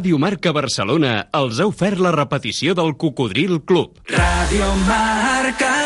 Ràdio Marca Barcelona els ha ofert la repetició del Cocodril Club. Radio Marca.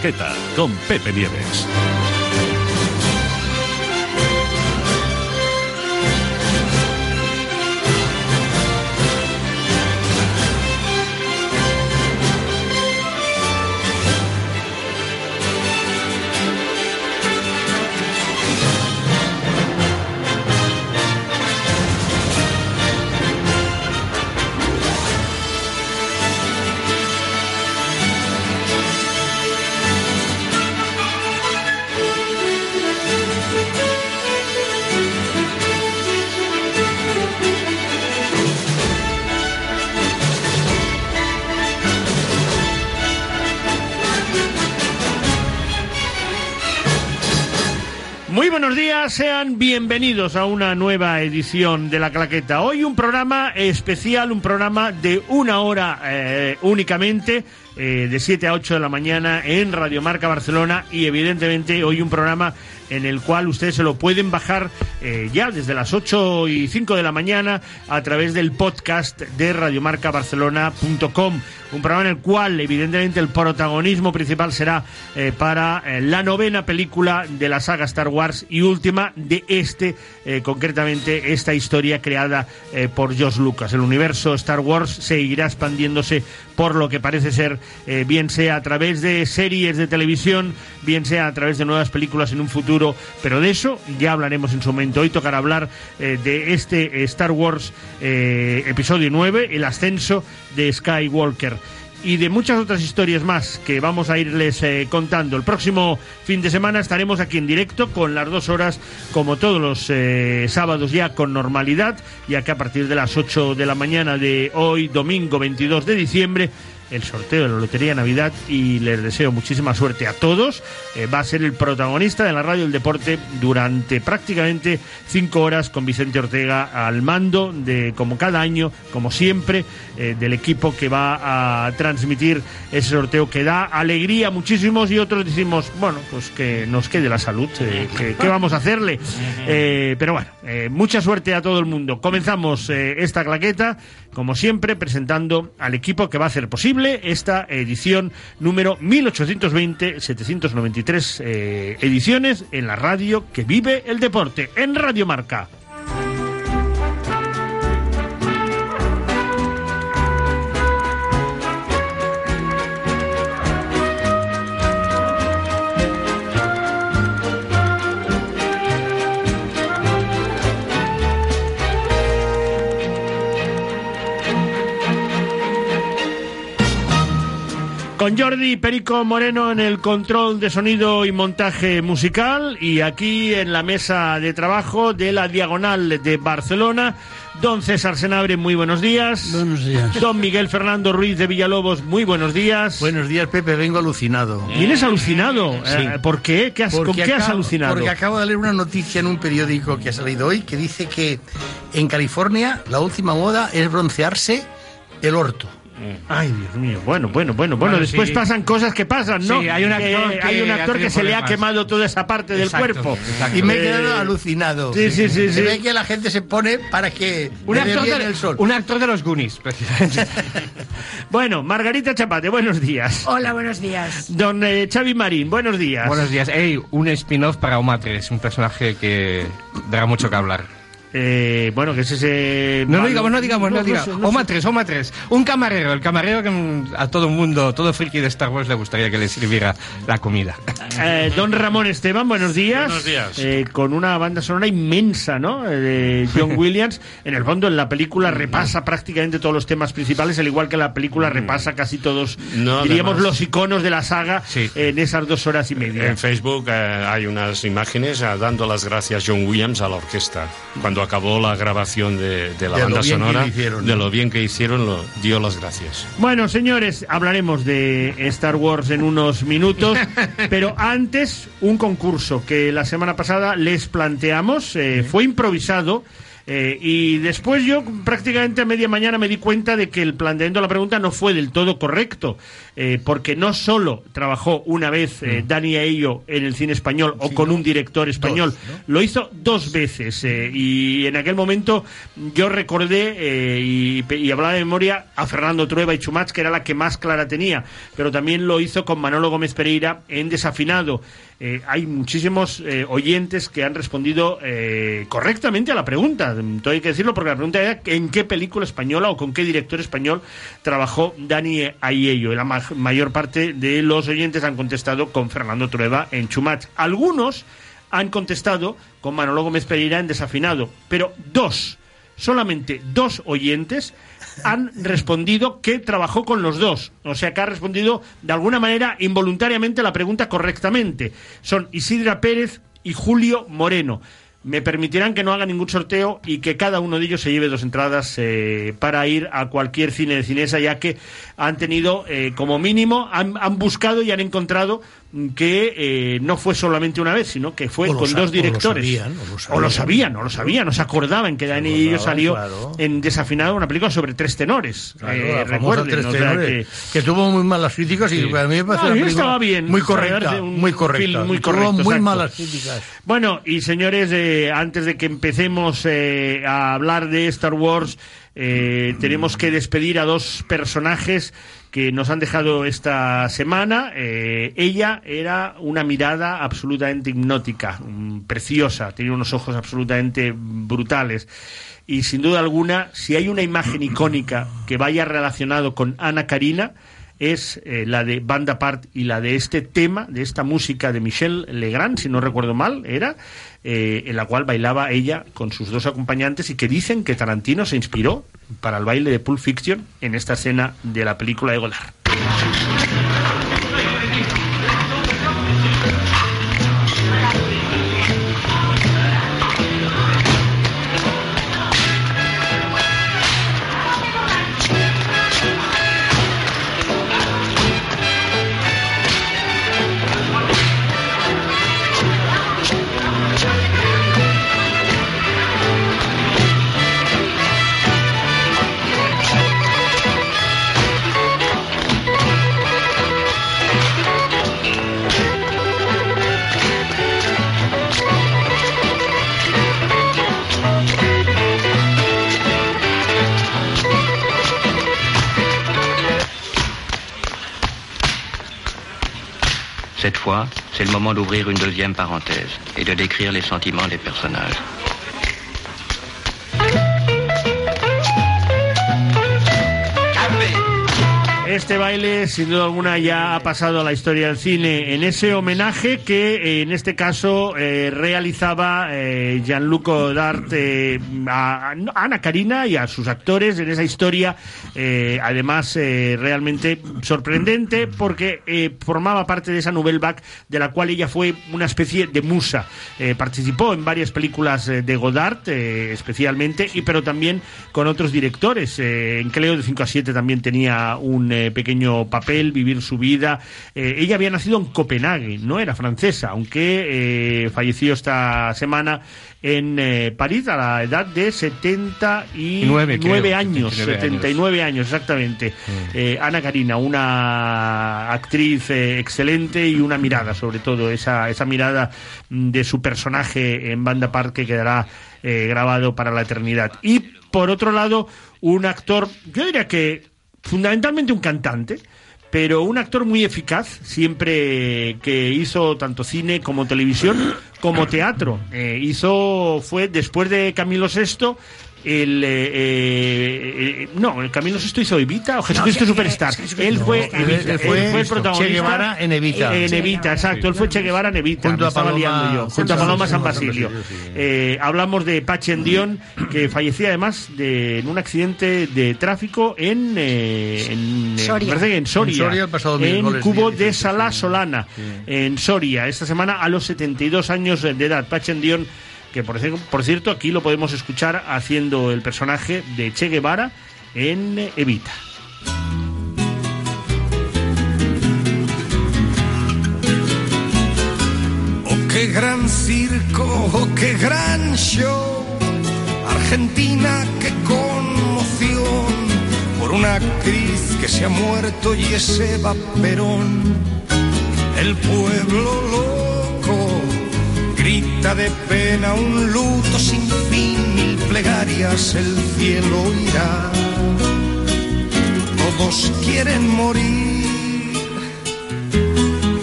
Claqueta, con Pepe Nieves. Bienvenidos a una nueva edición de La Claqueta. Hoy un programa especial, un programa de una hora eh, únicamente, eh, de 7 a 8 de la mañana en Radio Marca Barcelona y evidentemente hoy un programa en el cual ustedes se lo pueden bajar eh, ya desde las 8 y 5 de la mañana a través del podcast de radiomarcabarcelona.com. Un programa en el cual, evidentemente, el protagonismo principal será eh, para eh, la novena película de la saga Star Wars y última de este, concretamente, esta historia creada por George Lucas. El universo Star Wars seguirá expandiéndose por lo que parece ser, bien sea a través de series de televisión, bien sea a través de nuevas películas en un futuro, pero de eso ya hablaremos en su momento. Hoy tocará hablar eh, de este eh, Star Wars eh, episodio 9, el ascenso de Skywalker y de muchas otras historias más que vamos a irles contando. El próximo fin de semana estaremos aquí en directo con las dos horas, como todos los sábados ya con normalidad, ya que a partir de las 8 de la mañana de hoy, domingo 22 de diciembre, el sorteo de la Lotería de Navidad y les deseo muchísima suerte a todos. Eh, va a ser el protagonista de la radio del deporte durante prácticamente cinco horas con Vicente Ortega al mando de, como cada año, como siempre, eh, del equipo que va a transmitir ese sorteo que da alegría a muchísimos y otros decimos, bueno, pues que nos quede la salud, eh, que, ¿qué vamos a hacerle? Pero bueno, mucha suerte a todo el mundo. Comenzamos esta claqueta, como siempre, presentando al equipo que va a hacer posible esta edición número 1820-793 eh, ediciones en la radio que vive el deporte, en Radio Marca. Con Jordi Perico Moreno en el control de sonido y montaje musical y aquí en la mesa de trabajo de la Diagonal de Barcelona, don César Senabre, muy buenos días. Buenos días. Don Miguel Fernando Ruiz de Villalobos, muy buenos días. Buenos días, Pepe. Vengo alucinado. ¿Vienes alucinado? Sí. Eh, ¿Por qué? ¿Qué has, ¿Con qué has alucinado? Porque acabo de leer una noticia en un periódico que ha salido hoy que dice que en California la última moda es broncearse el orto. Ay, Dios mío. Bueno, bueno, bueno, bueno. Bueno, después sí. pasan cosas que pasan, ¿no? Sí, hay un actor que hay un ha actor que tenido se le ha quemado toda esa parte del Exacto, cuerpo. exacto. Y me he Eh, quedado alucinado. sí, sí, sí, Se sí. ve que la gente se pone para que Un le dé actor, bien de, el sol. un actor de los Goonies, precisamente. Bueno, Margarita Chapate, buenos días. Hola, buenos días. Don eh, Xavi Marín, buenos días. Buenos días. Ey, un spin-off para Oma 3, un personaje que dará mucho que hablar. Eh, bueno, que es ese... No, no malo- digamos, no digamos, no, digamos. sé, no Oma sé. 3, Oma 3. Un camarero, el camarero que mm, a todo mundo, todo friki de Star Wars le gustaría que le sirviera la comida. Eh, don Ramón Esteban, buenos días. Buenos días. Eh, con una banda sonora inmensa, ¿no? Eh, de John Williams. En el fondo, en la película repasa prácticamente todos los temas principales, al igual que la película repasa casi todos, No, diríamos, además- los iconos de la saga Sí. en esas dos horas y media. En Facebook eh, hay unas imágenes eh, dando las gracias John Williams a la orquesta. Cuando acabó la grabación de, de la De banda sonora, de lo bien que hicieron, lo, dio las gracias. Bueno, señores, hablaremos de Star Wars en unos minutos, pero antes un concurso que la semana pasada les planteamos, eh, fue improvisado. eh, y después yo prácticamente a media mañana me di cuenta de que el planteamiento de la pregunta no fue del todo correcto, eh, porque no solo trabajó una vez eh, Dani Aello en el cine español o con un director español, lo hizo dos veces eh, y en aquel momento yo recordé y, y hablaba de memoria a Fernando Trueba y Chumach, que era la que más clara tenía, pero también lo hizo con Manolo Gómez Pereira en Desafinado. Hay muchísimos oyentes que han respondido eh, correctamente a la pregunta. Todo hay que decirlo porque la pregunta era en qué película española o con qué director español trabajó Dani Aiello. La mayor parte de los oyentes han contestado con Fernando Trueba en Chumach. Algunos han contestado con Manolo Gómez Pereira en Desafinado, pero dos, solamente dos oyentes han respondido que trabajó con los dos. O sea, que ha respondido de alguna manera involuntariamente la pregunta correctamente. Son Isidra Pérez y Julio Moreno. Me permitirán que no haga ningún sorteo y que cada uno de ellos se lleve dos entradas eh, para ir a cualquier cine de cinesa, ya que han tenido, eh, como mínimo, han, han buscado y han encontrado que eh, no fue solamente una vez, sino que fue O con dos o lo directores. sabían, o lo o lo sabían. o lo sabían, no se acordaban que Dani y ellos salió claro. en Desafinado, una película sobre tres tenores. Claro, Eh, recuerden, Tres o sea Tenores, que... tuvo muy malas críticas y Sí. a mí me parece No, una estaba bien, muy correcta, un muy correcta. muy tuvo correcto, muy exacto. malas críticas. Bueno, y señores, eh, antes de que empecemos a hablar de Star Wars, eh, tenemos que despedir a dos personajes que nos han dejado esta semana. Eh, ella era una mirada absolutamente hipnótica, mm, preciosa, tenía unos ojos absolutamente brutales. Y sin duda alguna, si hay una imagen icónica que vaya relacionado con Ana Karina, es eh, la de Banda Part y la de este tema, de esta música de Michel Legrand, si no recuerdo mal, era, eh, en la cual bailaba ella con sus dos acompañantes y que dicen que Tarantino se inspiró para el baile de Pulp Fiction en esta escena de la película de Godard. Cette fois, c'est le moment d'ouvrir une deuxième parenthèse et de décrire les sentiments des personnages. Este baile, sin duda alguna, ya ha pasado a la historia del cine en ese homenaje que, eh, en este caso, eh, realizaba eh, Jean-Luc Godard eh, a, Ana Karina y a sus actores en esa historia, además, realmente sorprendente, porque formaba parte de esa nouvelle vague de la cual ella fue una especie de musa. Participó en varias películas de Godard, especialmente, y pero también con otros directores. En Cleo de 5 a 7 también tenía un eh, pequeño papel, vivir su vida. Eh, ella había nacido en Copenhague, no era francesa, aunque eh, falleció esta semana en eh, París a la edad de 79 Nueve, creo, años, 79 años. 79 años, exactamente. Eh, Ana Karina, una actriz excelente y una mirada, sobre todo, esa, esa mirada mm, de su personaje en Banda Park que quedará eh, grabado para la eternidad. Y por otro lado, un actor, yo diría que fundamentalmente un cantante, pero un actor muy eficaz, siempre que hizo tanto cine como televisión como teatro. Eh, hizo, fue después de Camilo VI, el eh, eh, eh, no, el Camilo VI hizo Evita o Jesucristo que- Superstar. es él no, fue Evita, él fue él fue el protagonista. Che Guevara en Evita. En Evita, exacto. Él fue Che Guevara en Evita. Junto me a estaba Paloma- liando yo. Junto a Paloma San Basilio. Eh, hablamos de Pachen Dion, que fallecía además de, en un accidente de tráfico en, en, Soria. en Soria, En Soria el pasado en Cubo 16, de Sala Solana, en Soria, esta semana a los 72 años de edad. Pachen Dion, que por, por cierto aquí lo podemos escuchar haciendo el personaje de Che Guevara en Evita. Oh, qué gran circo, oh, qué gran show. Argentina, qué conmoción por una actriz que se ha muerto y es Eva Perón. El pueblo loco grita de pena un luto sin fin, mil plegarias el cielo irá. Todos quieren morir.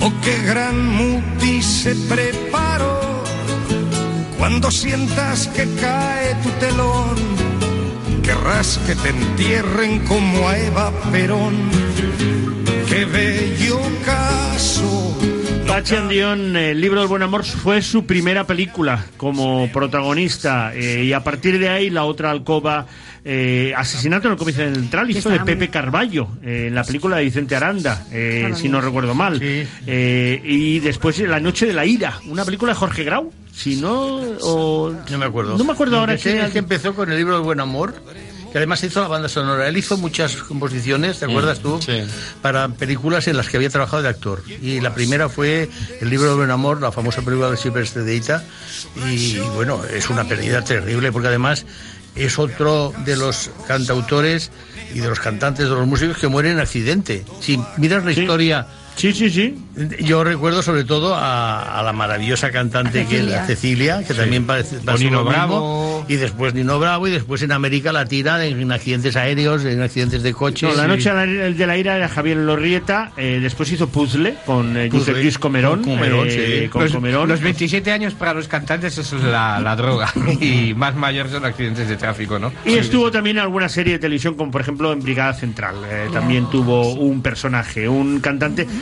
Oh, qué gran muti se preparó. Cuando sientas que cae tu telón, querrás que te entierren como a Eva Perón. Qué bello caso. Dion, el libro del buen amor fue su primera película como protagonista eh, y a partir de ahí la otra alcoba eh, Asesinato en el Comisario Central hizo de Pepe Carballo eh, en la película de Vicente Aranda, eh, si no recuerdo mal. Eh, y después La Noche de la Ira, una película de Jorge Grau, si no... o- No me acuerdo. No me acuerdo ahora que que empezó con el libro del buen amor, que además hizo la banda sonora. Él hizo muchas composiciones, ¿te acuerdas tú? sí. Para películas en las que había trabajado de actor. Y la primera fue El libro de buen amor, la famosa película de Silvestre de Ita. Y bueno, es una pérdida terrible porque además es otro de los cantautores y de los cantantes, de los músicos que mueren en accidente. Si miras la historia... Sí, sí, sí. Yo recuerdo sobre todo a, a la maravillosa cantante que es la Cecilia, que también parece O Nino mismo. Bravo. y después Nino Bravo y después en América Latina en accidentes aéreos, en accidentes de coches. No, la noche de la- de la ira era Javier Lorrieta, eh, después hizo Puzzle con eh, Puzzle, Josep Luis Comerón. con Comerón, eh, sí. con los, Comerón. los 27 años para los cantantes eso es la, la droga y más mayores son accidentes de tráfico, ¿no? Y estuvo también en alguna serie de televisión, como por ejemplo en Brigada Central. Eh, también tuvo un personaje, un cantante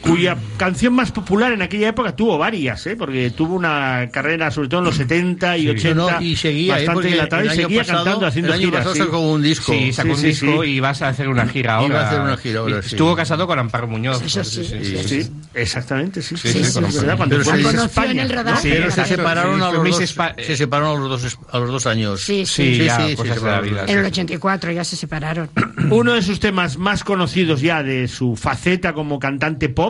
cuya canción más popular en aquella época tuvo varias, ¿eh? porque tuvo una carrera sobre todo en los 70 y Sí, 80 no, y seguía, ¿eh? bastante Porque dilatada y seguía pasado- cantando, haciendo el año giras. pasado sí. sacó un disco. Sí, sacó Sí, un sí, disco sí. y vas a hacer una gira ahora. Iba a hacer una gira ahora. Estuvo casado con Amparo Muñoz. Eso sí. sí, Sí, exactamente, sí. Cuando España. Pero se separaron, a los dos, se separaron a los dos, a los dos años. Sí, Sí. En el 84 ya se separaron. Uno de sus temas más conocidos ya de su faceta como cantante pop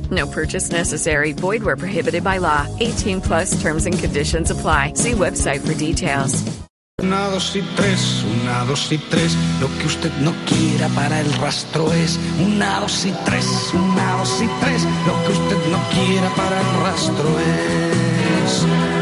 No purchase necessary. Void where prohibited by law. 18 plus terms and conditions apply. See website for details. Una, dos y tres, una, dos y tres. Lo que usted no quiera para el rastro es una, dos y tres, una, dos y tres. Lo que usted no quiera para el rastro es.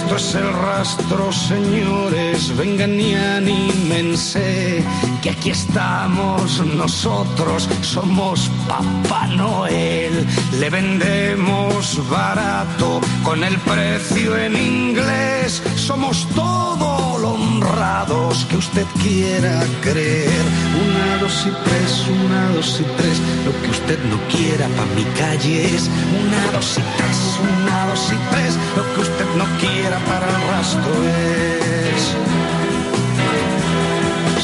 Esto es el rastro, señores. Vengan y anímense. Que aquí estamos nosotros. Somos Papá Noel. Le vendemos barato con el precio en inglés. Somos todo lo honrados que usted quiera creer. Una, dos y tres, una, dos y tres. Lo que usted no quiera pa' mi calle es una, dos y tres, una, dos y tres. Lo que usted no quiera para el rastro es.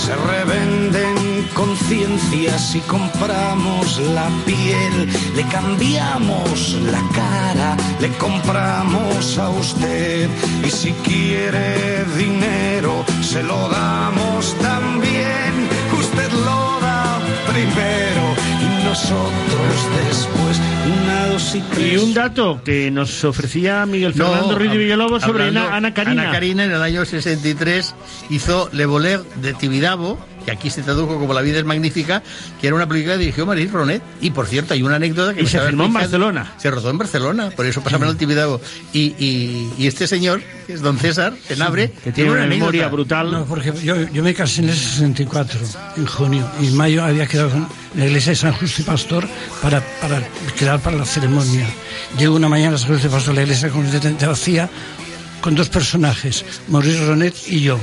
Se revenden conciencias y compramos la piel, le cambiamos la cara, le compramos a usted y si quiere dinero se lo damos también. Usted lo da primero y nosotros después. Una, dos y tres. Y un dato que nos ofrecía Miguel Fernando No, Ruiz de Villalobos sobre Ana, Ana Karina. Ana Karina en el año 63 hizo Le Voler de Tibidabo, que aquí se tradujo como La vida es magnífica, que era una película que dirigió Maris Ronet. Y por cierto, hay una anécdota que Y se filmó en. Barcelona. Se rodó en Barcelona, por eso pasaba en el Tibidabo. Y, y, y este señor, que es don César, Tenabre, que tiene una memoria brutal. No, porque yo, yo me casé en el 64, en junio, y en mayo había quedado con la iglesia de San Justo y Pastor para, para quedar para la ceremonia. Llego una mañana a San Justo y Pastor, la iglesia completamente vacía, con dos personajes, Maurice Ronet y yo.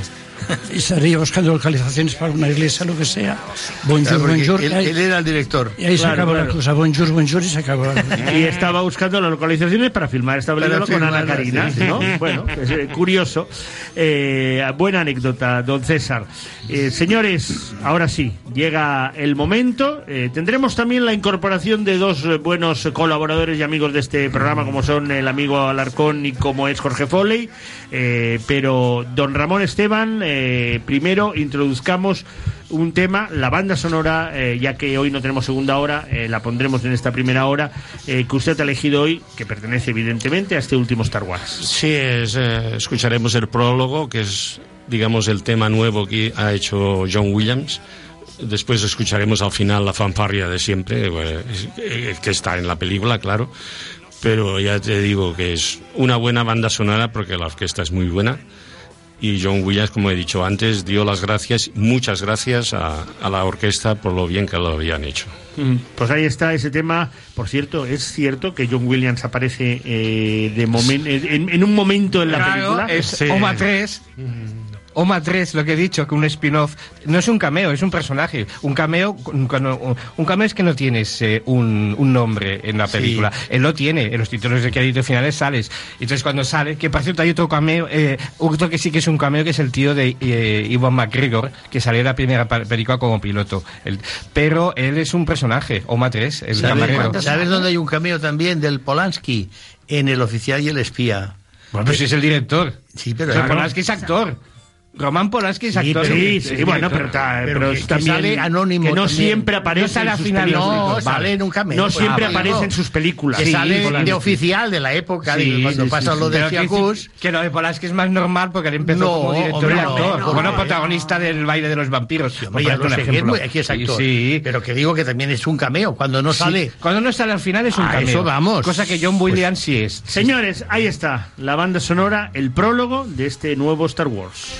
Y estaría buscando localizaciones para una iglesia, lo que sea. Bonjour, Claro, bonjour. él, él era el director. y ahí se Claro, acabó claro. la cosa. Bonjour, bonjour, y se acabó la cosa. Y estaba buscando las localizaciones para filmar esta película con Ana Karina, sí, sí. ¿no? Bueno, es eh, curioso. Eh, buena anécdota, don César. Eh, señores, ahora sí, llega el momento. Eh, tendremos también la incorporación de dos buenos colaboradores y amigos de este programa, como son el amigo Alarcón y como es Jorge Foley. Eh, pero, don Ramón Esteban, eh, primero introduzcamos un tema, la banda sonora, eh, ya que hoy no tenemos segunda hora, eh, la pondremos en esta primera hora, eh, que usted ha elegido hoy, que pertenece evidentemente a este último Star Wars. Sí, es, eh, escucharemos el prólogo, que es, digamos, el tema nuevo que ha hecho John Williams. Después escucharemos al final la fanfarria de siempre, eh, eh, que está en la película, claro. Pero ya te digo que es una buena banda sonora porque la orquesta es muy buena. Y John Williams, como he dicho antes, dio las gracias, muchas gracias a, a la orquesta por lo bien que lo habían hecho. Mm, Pues ahí está ese tema. Por cierto, es cierto que John Williams aparece eh, de momen- en, en un momento en la Claro, película. es Sí. Oma 3. Oma 3, lo que he dicho, que un spin-off no es un cameo, es un personaje. Un cameo, cuando- un cameo es que no tienes eh, un, un nombre en la Sí. película. Él lo tiene, en los títulos de crédito finales sales. Entonces cuando sale, que por cierto hay otro cameo, eh, otro que sí que es un cameo, que es el tío de eh, Ivan McGregor, que salió en la primera película como piloto. El- pero él es un personaje, Oma 3, el ¿Sabes, camarero. ¿Sabes dónde hay un cameo también del Polanski? En El oficial y el espía. Bueno, pues sí es el director. Sí, pero... Pero Polanski es actor. Roman Polanski es actor. Sí, sí, director. bueno, pero, ta- Pero pero que- es que también sale anónimo que no también. siempre aparece No en sus final, películas. No, Vale. sale en un cameo. No siempre Ah, aparece digo, en sus películas. Que Sí, sale Polanski. de oficial de la época, Sí, de cuando sí, pasa sí, lo sí. de que, Fiacus. sí, que lo de Polanski es más normal porque él empezó No, como director hombre, y no, actor. no, bueno, no, protagonista del baile de los vampiros. Hombre, ya lo sé, que aquí es actor. Sí, sí. Pero que digo que también es un cameo. Cuando no Sí. sale... Cuando no sale al final es un cameo. eso vamos. Pues Cosa que John Williams sí es. Señores, ahí está la banda sonora, el prólogo de este nuevo Star Wars.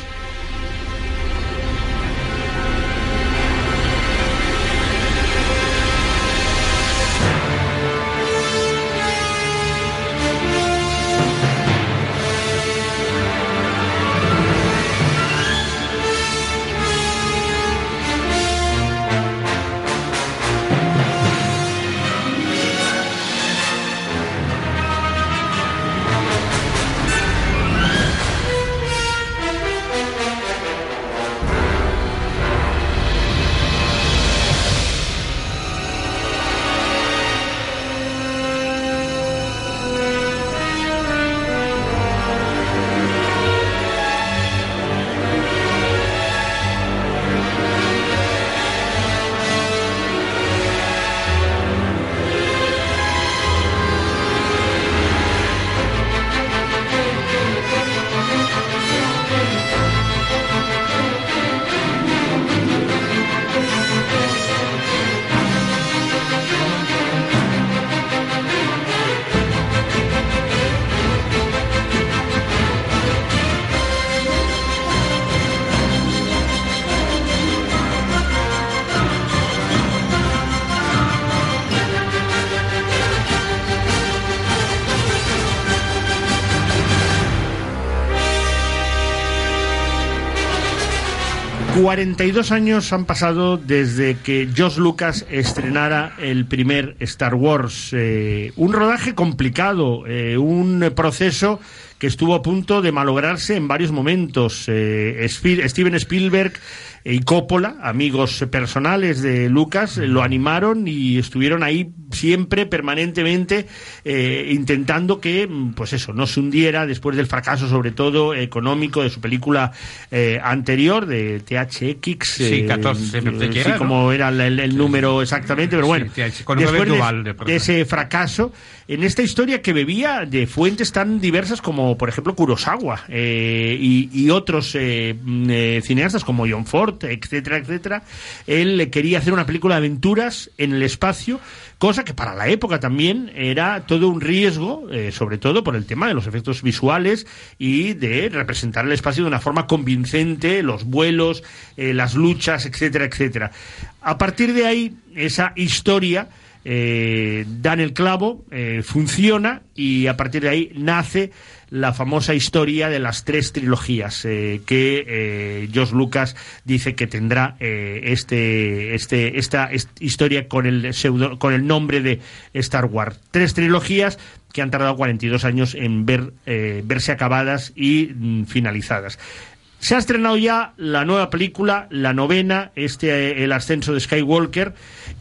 ...42 años han pasado desde que Josh Lucas estrenara el primer Star Wars. eh, un rodaje complicado, eh, un proceso que estuvo a punto de malograrse en varios momentos. Eh, Steven Spielberg y Coppola, amigos personales de Lucas, lo animaron y estuvieron ahí siempre, permanentemente, eh, intentando que, pues eso, no se hundiera después del fracaso, sobre todo económico, de su película eh, anterior, de THX. Sí, 14, eh, te sí, como era el, el- número exactamente, pero bueno, Sí, después de- ese fracaso, en esta historia que bebía de fuentes tan diversas como, por ejemplo, Kurosawa eh, y, otros eh, mm, eh, cineastas como John Ford, etcétera, etcétera, él quería hacer una película de aventuras en el espacio, cosa que para la época también era todo un riesgo, sobre todo por el tema de los efectos visuales y de representar el espacio de una forma convincente, los vuelos, las luchas, etcétera, etcétera. A partir de ahí, esa historia eh, dan el clavo, eh, funciona y a partir de ahí nace la famosa historia de las tres trilogías eh, que Josh Lucas dice que tendrá este, este, esta est- historia con el, con el nombre de Star Wars. Tres trilogías que han tardado 42 años en ver, verse acabadas y mm, finalizadas. Se ha estrenado ya la nueva película, la novena, este eh, El ascenso de Skywalker,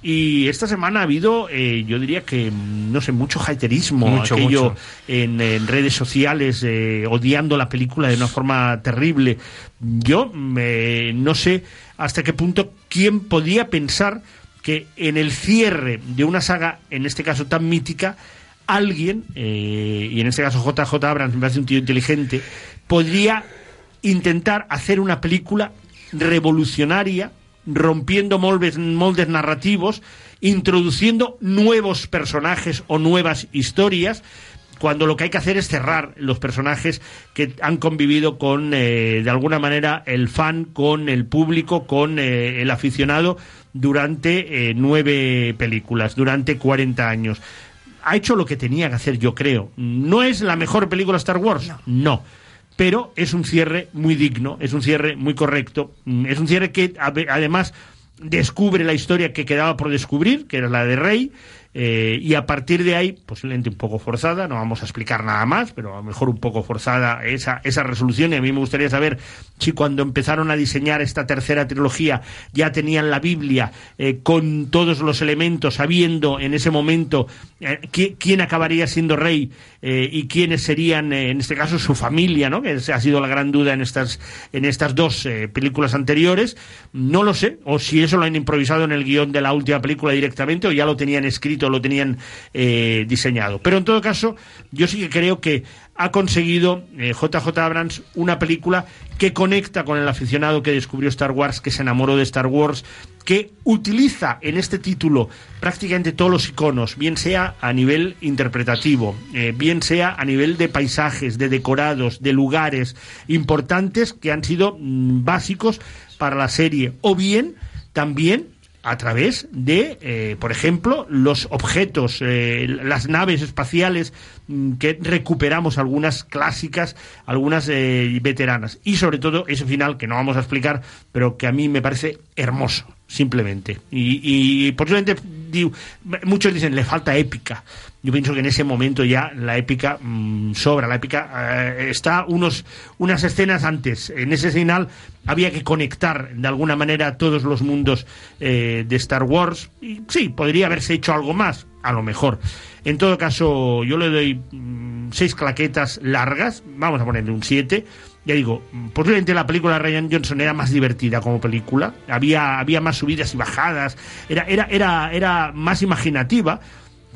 y esta semana ha habido, eh, yo diría que, no sé, mucho haterismo, Mucho, aquello mucho. En, en redes sociales, eh, odiando la película de una forma terrible. Yo mm, eh, no sé hasta qué punto quién podía pensar que en el cierre de una saga, en este caso tan mítica, alguien, eh, y en este caso JJ Abrams me parece un tío inteligente, podría intentar hacer una película revolucionaria, rompiendo moldes, moldes narrativos, introduciendo nuevos personajes o nuevas historias, cuando lo que hay que hacer es cerrar los personajes que han convivido con, eh, de alguna manera, el fan, con el público, con eh, el aficionado durante eh, nueve películas, durante 40 años. Ha hecho lo que tenía que hacer, yo creo. ¿No es la mejor película Star Wars? no pero es un cierre muy digno, es un cierre muy correcto, mm, es un cierre que ade- además descubre la historia que quedaba por descubrir, que era la de Rey, eh, y a partir de ahí, posiblemente un poco forzada, no vamos a explicar nada más, pero a lo mejor un poco forzada esa, esa resolución. Y a mí me gustaría saber si cuando empezaron a diseñar esta tercera trilogía ya tenían la Biblia eh, con todos los elementos, sabiendo en ese momento eh, qui- quién acabaría siendo rey y quiénes serían, en este caso, su familia, ¿no? que ha sido la gran duda en estas, en estas dos películas anteriores. No lo sé, o si eso lo han improvisado en el guion de la última película directamente, o ya lo tenían escrito, lo tenían eh, diseñado. Pero en todo caso, yo sí que creo que ha conseguido eh, JJ Abrams una película que conecta con el aficionado que descubrió Star Wars, que se enamoró de Star Wars, que utiliza en este título prácticamente todos los iconos, bien sea a nivel interpretativo, eh, bien sea a nivel de paisajes, de decorados, de lugares importantes que han sido mm, básicos para la serie, o bien también a través de, eh, por ejemplo, los objetos, eh, las naves espaciales mm, que recuperamos, algunas clásicas, algunas eh, veteranas. Y sobre todo ese final que no vamos a explicar, pero que a mí me parece hermoso, simplemente. Y, y posiblemente, muchos dicen, le falta épica. Yo pienso que en ese momento ya la épica mm, sobra, la épica eh, está unos, unas escenas antes. En ese final había que conectar de alguna manera todos los mundos eh, de Star Wars. Y sí, podría haberse hecho algo más, a lo mejor. En todo caso, yo le doy mm, seis claquetas largas, vamos a ponerle un siete. Ya digo, mm, posiblemente la película de Ryan Johnson era más divertida como película, había, había más subidas y bajadas, era, era, era, era más imaginativa,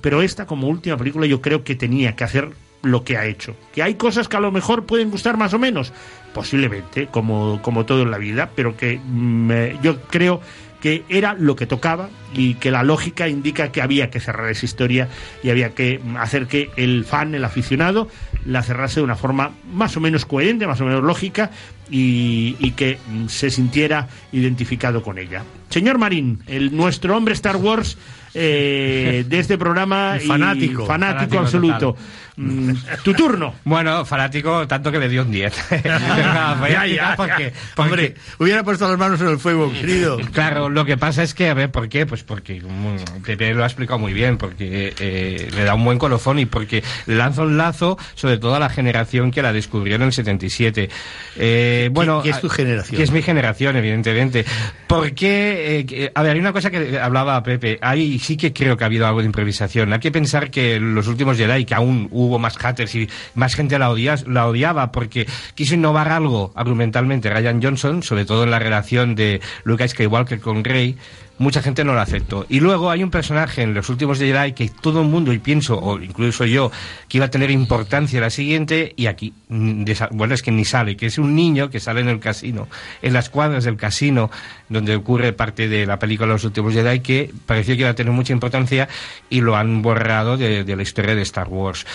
pero esta como última película yo creo que tenía que hacer lo que ha hecho. Que hay cosas que a lo mejor pueden gustar más o menos, posiblemente, como, como todo en la vida, pero que mm, eh, yo creo que era lo que tocaba y que la lógica indica que había que cerrar esa historia y había que hacer que el fan, el aficionado, la cerrase de una forma más o menos coherente, más o menos lógica y, y que se sintiera identificado con ella. Señor Marín, el, nuestro hombre Star Wars eh, de este programa Y fanático. y fanático, Fanático absoluto. Mm, tu turno. Bueno, fanático tanto que le dio un 10. Pero nada, voy a Ya, ya, explicar por ya. qué. Hombre, Porque- hubiera puesto las manos en el fuego, querido. Claro, lo que pasa es que, a ver, ¿por qué? Pues porque mm, Pepe lo ha explicado muy bien, porque eh, le da un buen colofón y porque lanza un lazo sobre todo a la generación que la descubrió en el 77. Eh, bueno, qué es tu a- generación? Que es mi generación, evidentemente. Porque, eh, que- a ver, hay una cosa que hablaba Pepe, ahí sí que creo que ha habido algo de improvisación. Hay que pensar que los últimos Jedi, que aún hubo más haters y más gente la, odia- la odiaba porque quiso innovar algo argumentalmente Ryan Johnson, sobre todo en la relación de Luke Skywalker con Rey, mucha gente no lo aceptó. Y luego hay un personaje en los últimos Jedi que todo el mundo, y pienso, o incluso yo, que iba a tener importancia la siguiente, y aquí, mm, bueno, es que ni sale, que es un niño que sale en el casino, en las cuadras del casino, donde ocurre parte de la película Los últimos Jedi, que parecía que iba a tener mucha importancia y lo han borrado de, de la historia de Star Wars.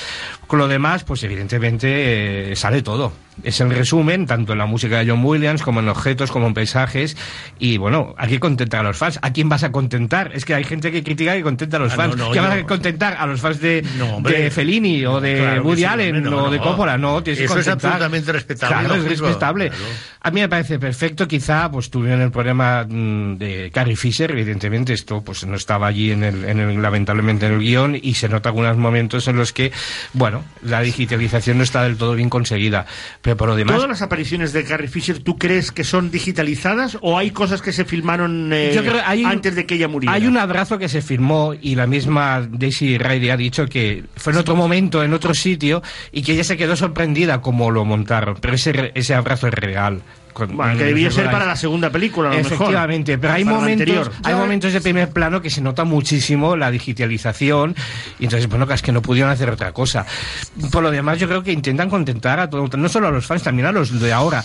Con lo demás, pues evidentemente eh, sale todo. Es el resumen, tanto en la música de John Williams, como en objetos, como en paisajes. Y bueno, hay que contentar a los fans. ¿A quién vas a contentar? Es que hay gente que critica y contenta a los Ah, fans. no, no, ¿Qué vas a contentar? ¿A los fans de, de Fellini o de Claro que Woody sí, Allen o de. Coppola? No, tienes que Eso es contentar. absolutamente respetable, Claro, es respetable. claro. A mí me parece perfecto. Quizá pues tuvieron el problema mm, de Carrie Fisher, evidentemente. Esto pues no estaba allí en el, en el- lamentablemente en el guion y se nota algunos momentos en los que, bueno, la digitalización no está del todo bien conseguida. Pero por lo demás... ¿Todas las apariciones de Carrie Fisher tú crees que son digitalizadas o hay cosas que se filmaron eh, Yo creo que hay- antes de que ella muriera? Hay un abrazo que se firmó y la misma Daisy Ridley ha dicho que fue en otro momento, en otro sitio, y que ella se quedó sorprendida como lo montaron. Pero ese, ese abrazo es real. Con- Bueno, que debía os ser para la segunda película, a lo mejor. Efectivamente, pero hay Para momentos, hay momentos de primer plano que se nota muchísimo la digitalización y entonces, bueno, es que no pudieron hacer otra cosa. Por lo demás, yo creo que intentan contentar a todo, no solo a los fans, también a los de ahora.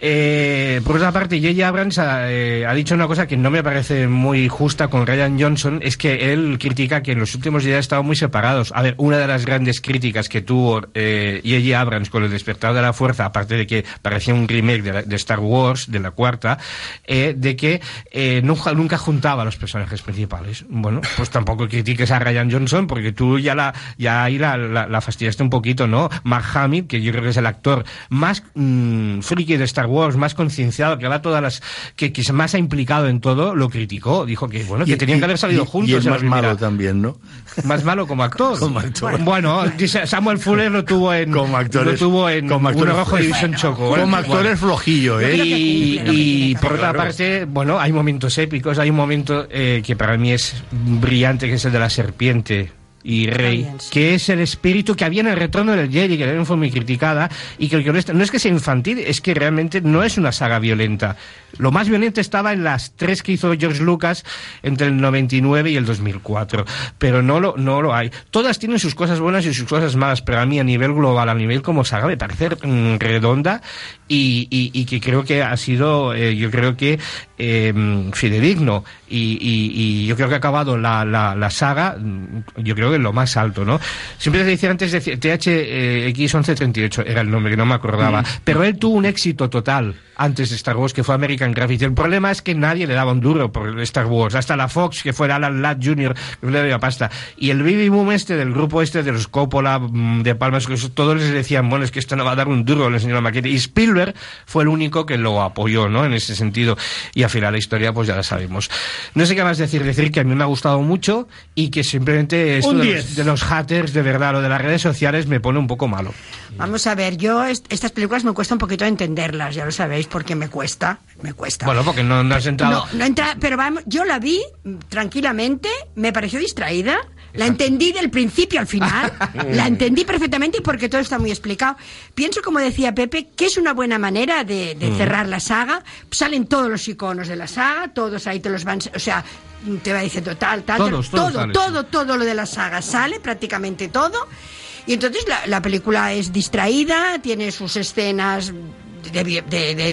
Eh, por otra parte, J.J. Abrams ha, eh, ha dicho una cosa que no me parece muy justa con Ryan Johnson, es que él critica que en los últimos días estaban muy separados. A ver, una de las grandes críticas que tuvo eh, J.J. Abrams con el despertar de la fuerza, aparte de que parecía un remake de, Star Wars, de la cuarta, eh, de que eh, nunca, nunca juntaba a los personajes principales. Bueno, pues tampoco critiques a Ryan Johnson, porque tú ya la, ya ahí la, fastidiaste un poquito, ¿no? Mark que yo creo que es el actor más mm, friki de Star Wars, más concienciado, que va todas las, que, que más ha implicado en todo, lo criticó. Dijo que, bueno, que Y- tenían y- que haber salido y- juntos. Y es más malo también, ¿no? Más malo como actor. Bueno, dice Samuel Fuller lo tuvo en Como actores- lo tuvo en como actores- Rojo División Choco. Como actor es flojillo, ¿eh? Y, por otra parte, bueno, hay momentos épicos, hay un momento eh, que para mí es brillante, que es el de la serpiente y Rey, que es el espíritu que había en el retorno del Jedi, que también fue muy criticada, y que que no es- no es que sea infantil, es que realmente no es una saga violenta. Lo más violento estaba en las tres que hizo George Lucas entre el 99 y el 2004, pero no lo, no lo hay. Todas tienen sus cosas buenas y sus cosas malas, pero a mí a nivel global, a nivel como saga, me parece mm, redonda y, y- y que creo que ha sido, eh, yo creo que eh, mm, fidedigno y, y- y yo creo que ha acabado la, la, la saga, mm, yo creo que lo más alto, ¿no? Siempre te decía antes, decía, THX1138 era el nombre que no me acordaba, Mm. pero él tuvo un éxito total antes de Star Wars, que fue American Graffiti. El problema es que nadie le daba un duro por Star Wars, hasta la Fox, que fue Alan Ladd Jr., que no le daba pasta. Y el baby boom este del grupo este de los Coppola, mm, de Palmas, que todos les decían, bueno, es que esto no va a dar un duro, le enseñó la maqueta. Y Spielberg fue el único que lo apoyó, ¿no? En ese sentido. Y al final la historia, pues ya la sabemos. No sé qué más decir, decir que a mí me ha gustado mucho y que simplemente esto Un de 10. los, de los haters, de verdad, lo de las redes sociales me pone un poco malo. Vamos a ver, yo est- estas películas me cuesta un poquito entenderlas, ya lo sabéis, porque me cuesta, me cuesta. Bueno, porque no, no has entrado... No, no entra, pero vamos, yo la vi tranquilamente, me pareció distraída, la entendí del principio al final, la entendí perfectamente y porque todo está muy explicado. Pienso, como decía Pepe, que es una buena manera de, de Mm. cerrar la saga. Salen todos los iconos de la saga, todos ahí te los van, o sea, te va diciendo tal, tal, Todos, todo, todo, todo lo de la saga sale, prácticamente todo. Y entonces la, la película es distraída, tiene sus escenas de, de- de-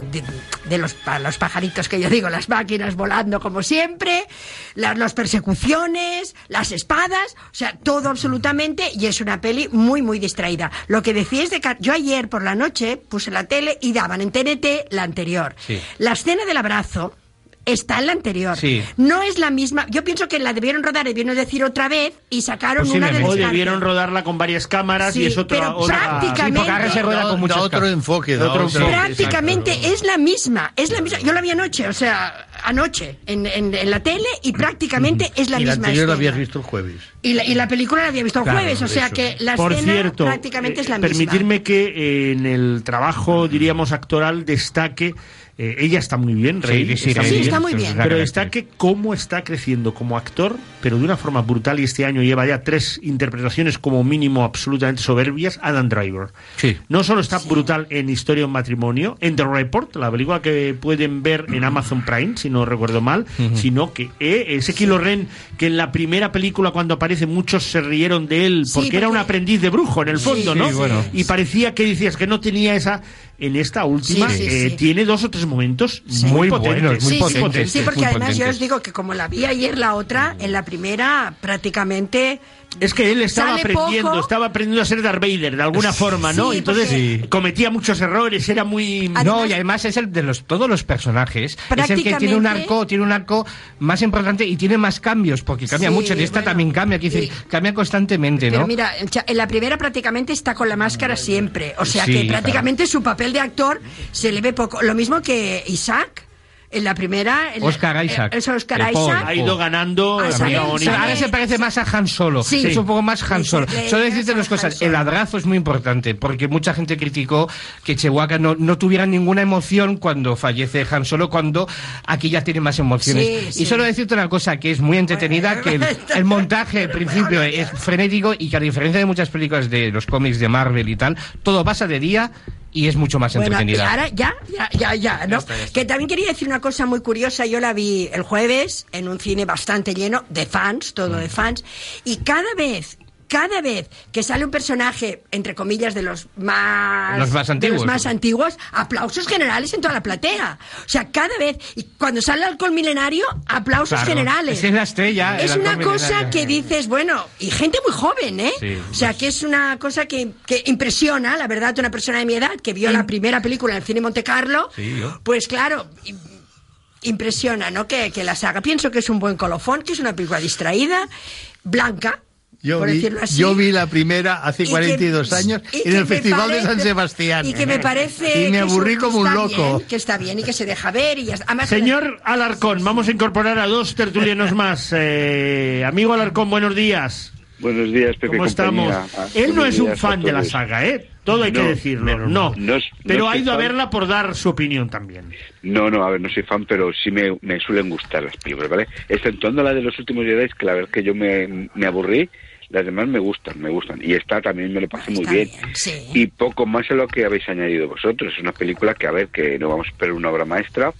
De, de los, los pajaritos que yo digo, las máquinas volando como siempre, las, las persecuciones, las espadas, o sea, todo absolutamente, y es una peli muy, muy distraída. Lo que decías de... ca- Yo ayer por la noche puse la tele y daban en TNT la anterior. Sí. La escena del abrazo está en la anterior. Sí. No es la misma. Yo pienso que la debieron rodar, debieron decir otra vez y sacaron una de O debieron rodarla con varias cámaras Sí, y es otra. pero otra- prácticamente- Sí, ahora se rueda con muchas da otro enfoque, da Otro otro- enfoque, Prácticamente es la misma, es la misma. Yo la vi anoche, o sea, anoche en, en- en la tele y prácticamente es la y la misma. anterior la escena. habías visto el jueves. Y la, y la película la había visto el Claro, jueves, o sea eso. que la Por escena cierto, prácticamente es la eh, misma. permitirme que eh, en el trabajo, diríamos, actoral destaque. eh, ella está muy bien, Sí, Rey. sí, sí, Sí, está muy bien. Pero destaque cómo está creciendo como actor, pero de una forma brutal. Y este año lleva ya tres interpretaciones como mínimo absolutamente soberbias. Adam Driver. Sí. No solo está brutal en Historia de un matrimonio, en The Report, la película que pueden ver en Amazon Prime, si no recuerdo mal, Ujú. sino que eh, ese Kilo Ren, que en la primera película cuando aparece muchos se rieron de él, Sí, porque, era un porque- aprendiz de brujo en el Sí, fondo, ¿no? sí, bueno. Y parecía que decías que no tenía esa... En esta última Sí, sí, eh, sí. tiene dos o tres momentos Muy muy, potentes. buenos, muy sí, sí, potentes, sí, porque además yo potentes. os digo que como la vi ayer la otra, en la primera prácticamente Es que él estaba Sale aprendiendo, poco. estaba aprendiendo a ser Darth Vader de alguna forma, ¿no? Sí, Entonces porque- cometía muchos errores, era muy... no, y además es el de los todos los personajes. Es el que tiene un arco, tiene un arco más importante y tiene más cambios, porque cambia Sí, mucho. En esta bueno, también cambia, quiero decir, cambia constantemente, Pero ¿no? mira, en la primera prácticamente está con la máscara siempre. O sea Sí, que prácticamente su papel de actor se le ve poco. Lo mismo que Isaac. En la primera... en la- Oscar Isaac. eh, Es Oscar El Paul. Isaac. Ha ido ganando Ah, sale- Ahora se parece más a Han Solo. Sí. Es un poco más Han Solo. sí, Solo decirte dos a cosas. El abrazo es muy importante porque mucha gente criticó que Chewbacca no, no tuviera ninguna emoción cuando fallece Han Solo, cuando aquí ya tiene más emociones. Sí, sí. Y solo decirte una cosa que es muy entretenida, que el, el montaje al principio es frenético y que a diferencia de muchas películas de los cómics de Marvel y tal, todo pasa de día y es mucho más Bueno, y entretenida. ahora ya, ya, ya, ya, ¿no? Que también quería decir una cosa muy curiosa. Yo la vi el jueves en un cine bastante lleno de fans, todo Mm. de fans, y cada vez. Cada vez que sale un personaje, entre comillas, de los más... Los más de antiguos. los más antiguos, aplausos generales en toda la platea. O sea, cada vez... Y cuando sale el alcohol milenario, aplausos Claro. generales. Es la estrella, el Es una cosa milenario. que dices, bueno, y gente muy joven, ¿eh? Sí. O sea, que es una cosa que, que impresiona, la verdad, una persona de mi edad que vio la primera película en el cine Monte Carlo, Sí, yo. pues claro, im- impresiona, ¿no? Que, que la saga. Pienso que es un buen colofón, que es una película distraída, blanca, Yo por vi, decirlo así. yo vi la primera hace Y que- 42 años y en el Festival de San Sebastián. Y que me parece. Y me que aburrí eso como un está loco. bien, que está bien y que se deja ver y ya. Además, Señor Alarcón, vamos a incorporar a dos tertulianos más. Eh, amigo Alarcón, buenos días. Buenos días, Pepe. ¿Cómo estamos? compañía. Él no es un fan de la saga, ¿eh? Todo hay que decirlo. no, No, no, no es- Pero no ha ido a verla por dar su opinión también. No, no, a ver, no soy fan, pero sí me, me suelen gustar las películas, ¿vale? Exceptuando la de los últimos Jedi, que la verdad es que yo me, me aburrí, las demás me gustan, me gustan. Y esta también me lo pasé muy bien. Y poco más a lo que habéis añadido vosotros. Es una película que, a ver, que no vamos a esperar una obra maestra,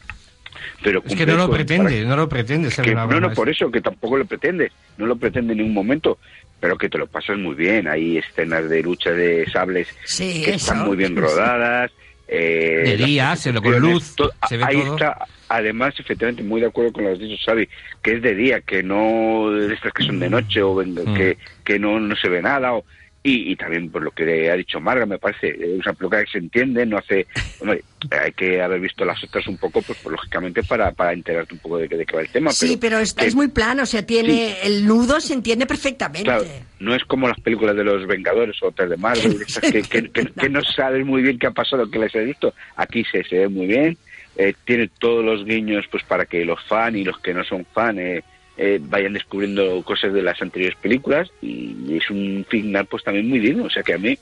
pero Es que no lo pretende, para- no lo pretende ser que- una no, obra no, maestra. por eso, que tampoco lo pretende, no lo pretende en ningún momento, pero que te lo pasas muy bien. Hay escenas de lucha de sables Sí, que eso. están muy bien rodadas. Eh, De día, se lo- con luz, to- se ve ahí todo. está. Además, efectivamente, muy de acuerdo con lo que has dicho, Xavi, que es de día, que no de estas que son de noche o Mm. que, que no, no se ve nada. O, y, y también por lo que ha dicho Marga, me parece, es una película que se entiende, no hace... Bueno, hay que haber visto las otras un poco, pues, pues, lógicamente, para, para enterarte un poco de, qué- de qué va el tema. Sí, pero es, que- es muy plano, o sea, tiene el nudo se entiende perfectamente. Claro, no es como las películas de los Vengadores o otras de Marvel, que no sabes muy bien qué ha pasado, que les he visto. Aquí se, se ve muy bien, eh, tiene todos los guiños pues para que los fans y los que no son fans eh, eh, vayan descubriendo cosas de las anteriores películas y es un final pues también muy digno, o sea que a mí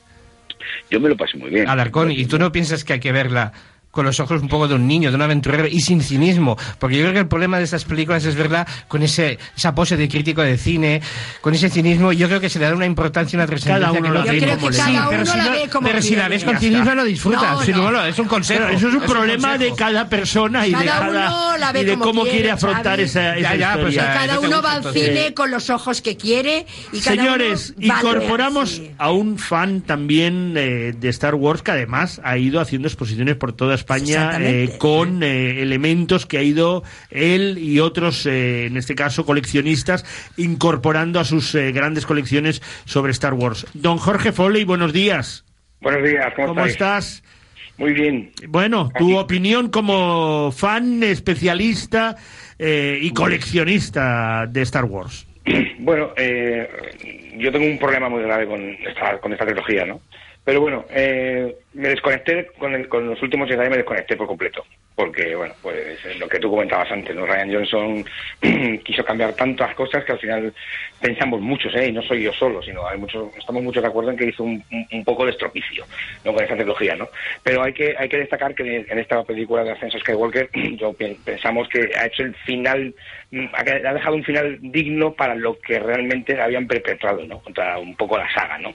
yo me lo pasé muy bien. Alarcón, ¿y tú no piensas que hay que verla con los ojos un poco de un niño, de un aventurero y sin cinismo? Porque yo creo que el problema de estas películas es verla con ese, esa pose de crítico de cine, con ese cinismo, y yo creo que se le da una importancia y una trascendencia Cada uno que no la tiene. ve como Sí, pero uno si la ve como pero si la ves con cinismo no disfrutas. No, Si no, no. es un consejo. Pero eso es un un problema consejo. de cada persona y de Cada cada uno la ve y de cómo quiere, quiere afrontar esa, esa Ya, ya, pues, historia. eh, cada uno va al cine con los ojos que quiere y cada Señores, uno incorporamos sí. a un fan también eh, de Star Wars que además ha ido haciendo exposiciones por toda España eh, con eh, elementos que ha ido él y otros, eh, en este caso coleccionistas, incorporando a sus eh, grandes colecciones sobre Star Wars. Don Jorge Foley, buenos días. Buenos días, ¿cómo, ¿Cómo estás? Muy bien. Bueno, tu opinión como fan, especialista eh, y coleccionista de Star Wars. Bueno, eh, yo tengo un problema muy grave con esta, con esta trilogía, ¿no? Pero bueno, eh, me desconecté con, el- con los últimos Jedi, me desconecté por completo. Porque, bueno, pues lo que tú comentabas antes, ¿no? Ryan Johnson quiso cambiar tantas cosas que al final pensamos muchos, ¿eh? Y no soy yo solo, sino hay muchos, estamos muchos de acuerdo en que hizo un, un- poco de estropicio, ¿no? Con esta trilogía, ¿no? Pero hay que, hay que destacar que en esta película de Ascenso Skywalker, yo pen- pensamos que ha hecho el final, ha dejado un final digno para lo que realmente habían perpetrado, ¿no? Contra un poco la saga, ¿no?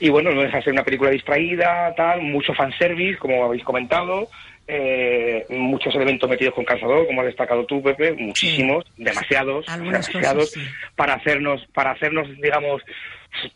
Y bueno, no deja de ser una película distraída, tal, mucho fanservice, como habéis comentado, eh, muchos elementos metidos con calzador, como has destacado tú, Pepe, muchísimos, demasiados, Algunas demasiados, cosas, sí. para hacernos, para hacernos, digamos,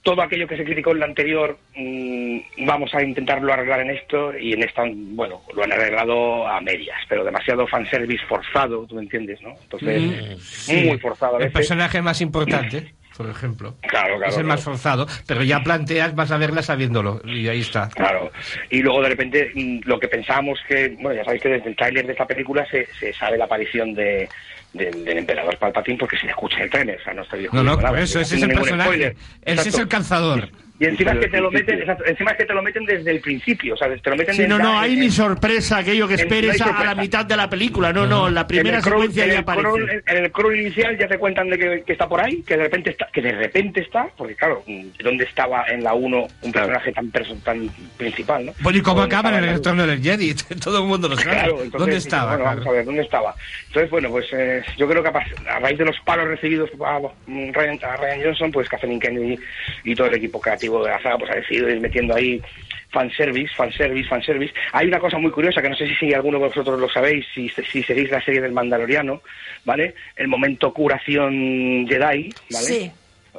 todo aquello que se criticó en la anterior, mm, vamos a intentarlo arreglar en esto, y en esta, bueno, lo han arreglado a medias, pero demasiado fanservice forzado, tú me entiendes, ¿no? Entonces, Mm, sí. muy forzado a El veces. personaje más importante, por ejemplo. Claro, claro, Es el claro. más forzado, pero ya planteas, vas a verla sabiéndolo, y ahí está. Claro. Y luego de repente mm, lo que pensábamos que, bueno, ya sabéis que desde el tráiler de esta película se, se sabe la aparición de, del, del emperador Palpatine porque se le escucha el trailer, o sea, no estoy No, no, por eso, ese es el personaje. spoiler. Ese es el calzador. Y encima es que te lo meten, encima es que te lo meten desde el principio, o sea, te lo meten Sí, no, no hay ni sorpresa aquello que esperes no a, la mitad de la película. No, no, la primera en el crawl- secuencia en ya el aparece. crawl- en el crawl inicial ya te cuentan de que, que está por ahí, que de repente está, que de repente está, porque claro, ¿dónde estaba en la 1 un personaje tan tan principal, no? Bueno, ¿y cómo ¿Dónde acaba en el retorno del Jedi? Todo el mundo lo sabe. Claro, entonces, ¿Dónde estaba? Bueno, vamos a ver, ¿dónde estaba? Entonces, bueno, pues eh, yo creo que a, raíz de los palos recibidos a Ryan, a Ryan Johnson, pues Kathleen Kennedy y todo el equipo creativo de la saga, pues ha decidido ir metiendo ahí fanservice, fanservice, fanservice. Hay una cosa muy curiosa que no sé si, si alguno de vosotros lo sabéis, si, si seguís la serie del Mandaloriano, ¿vale? El momento curación Jedi, ¿vale? Sí.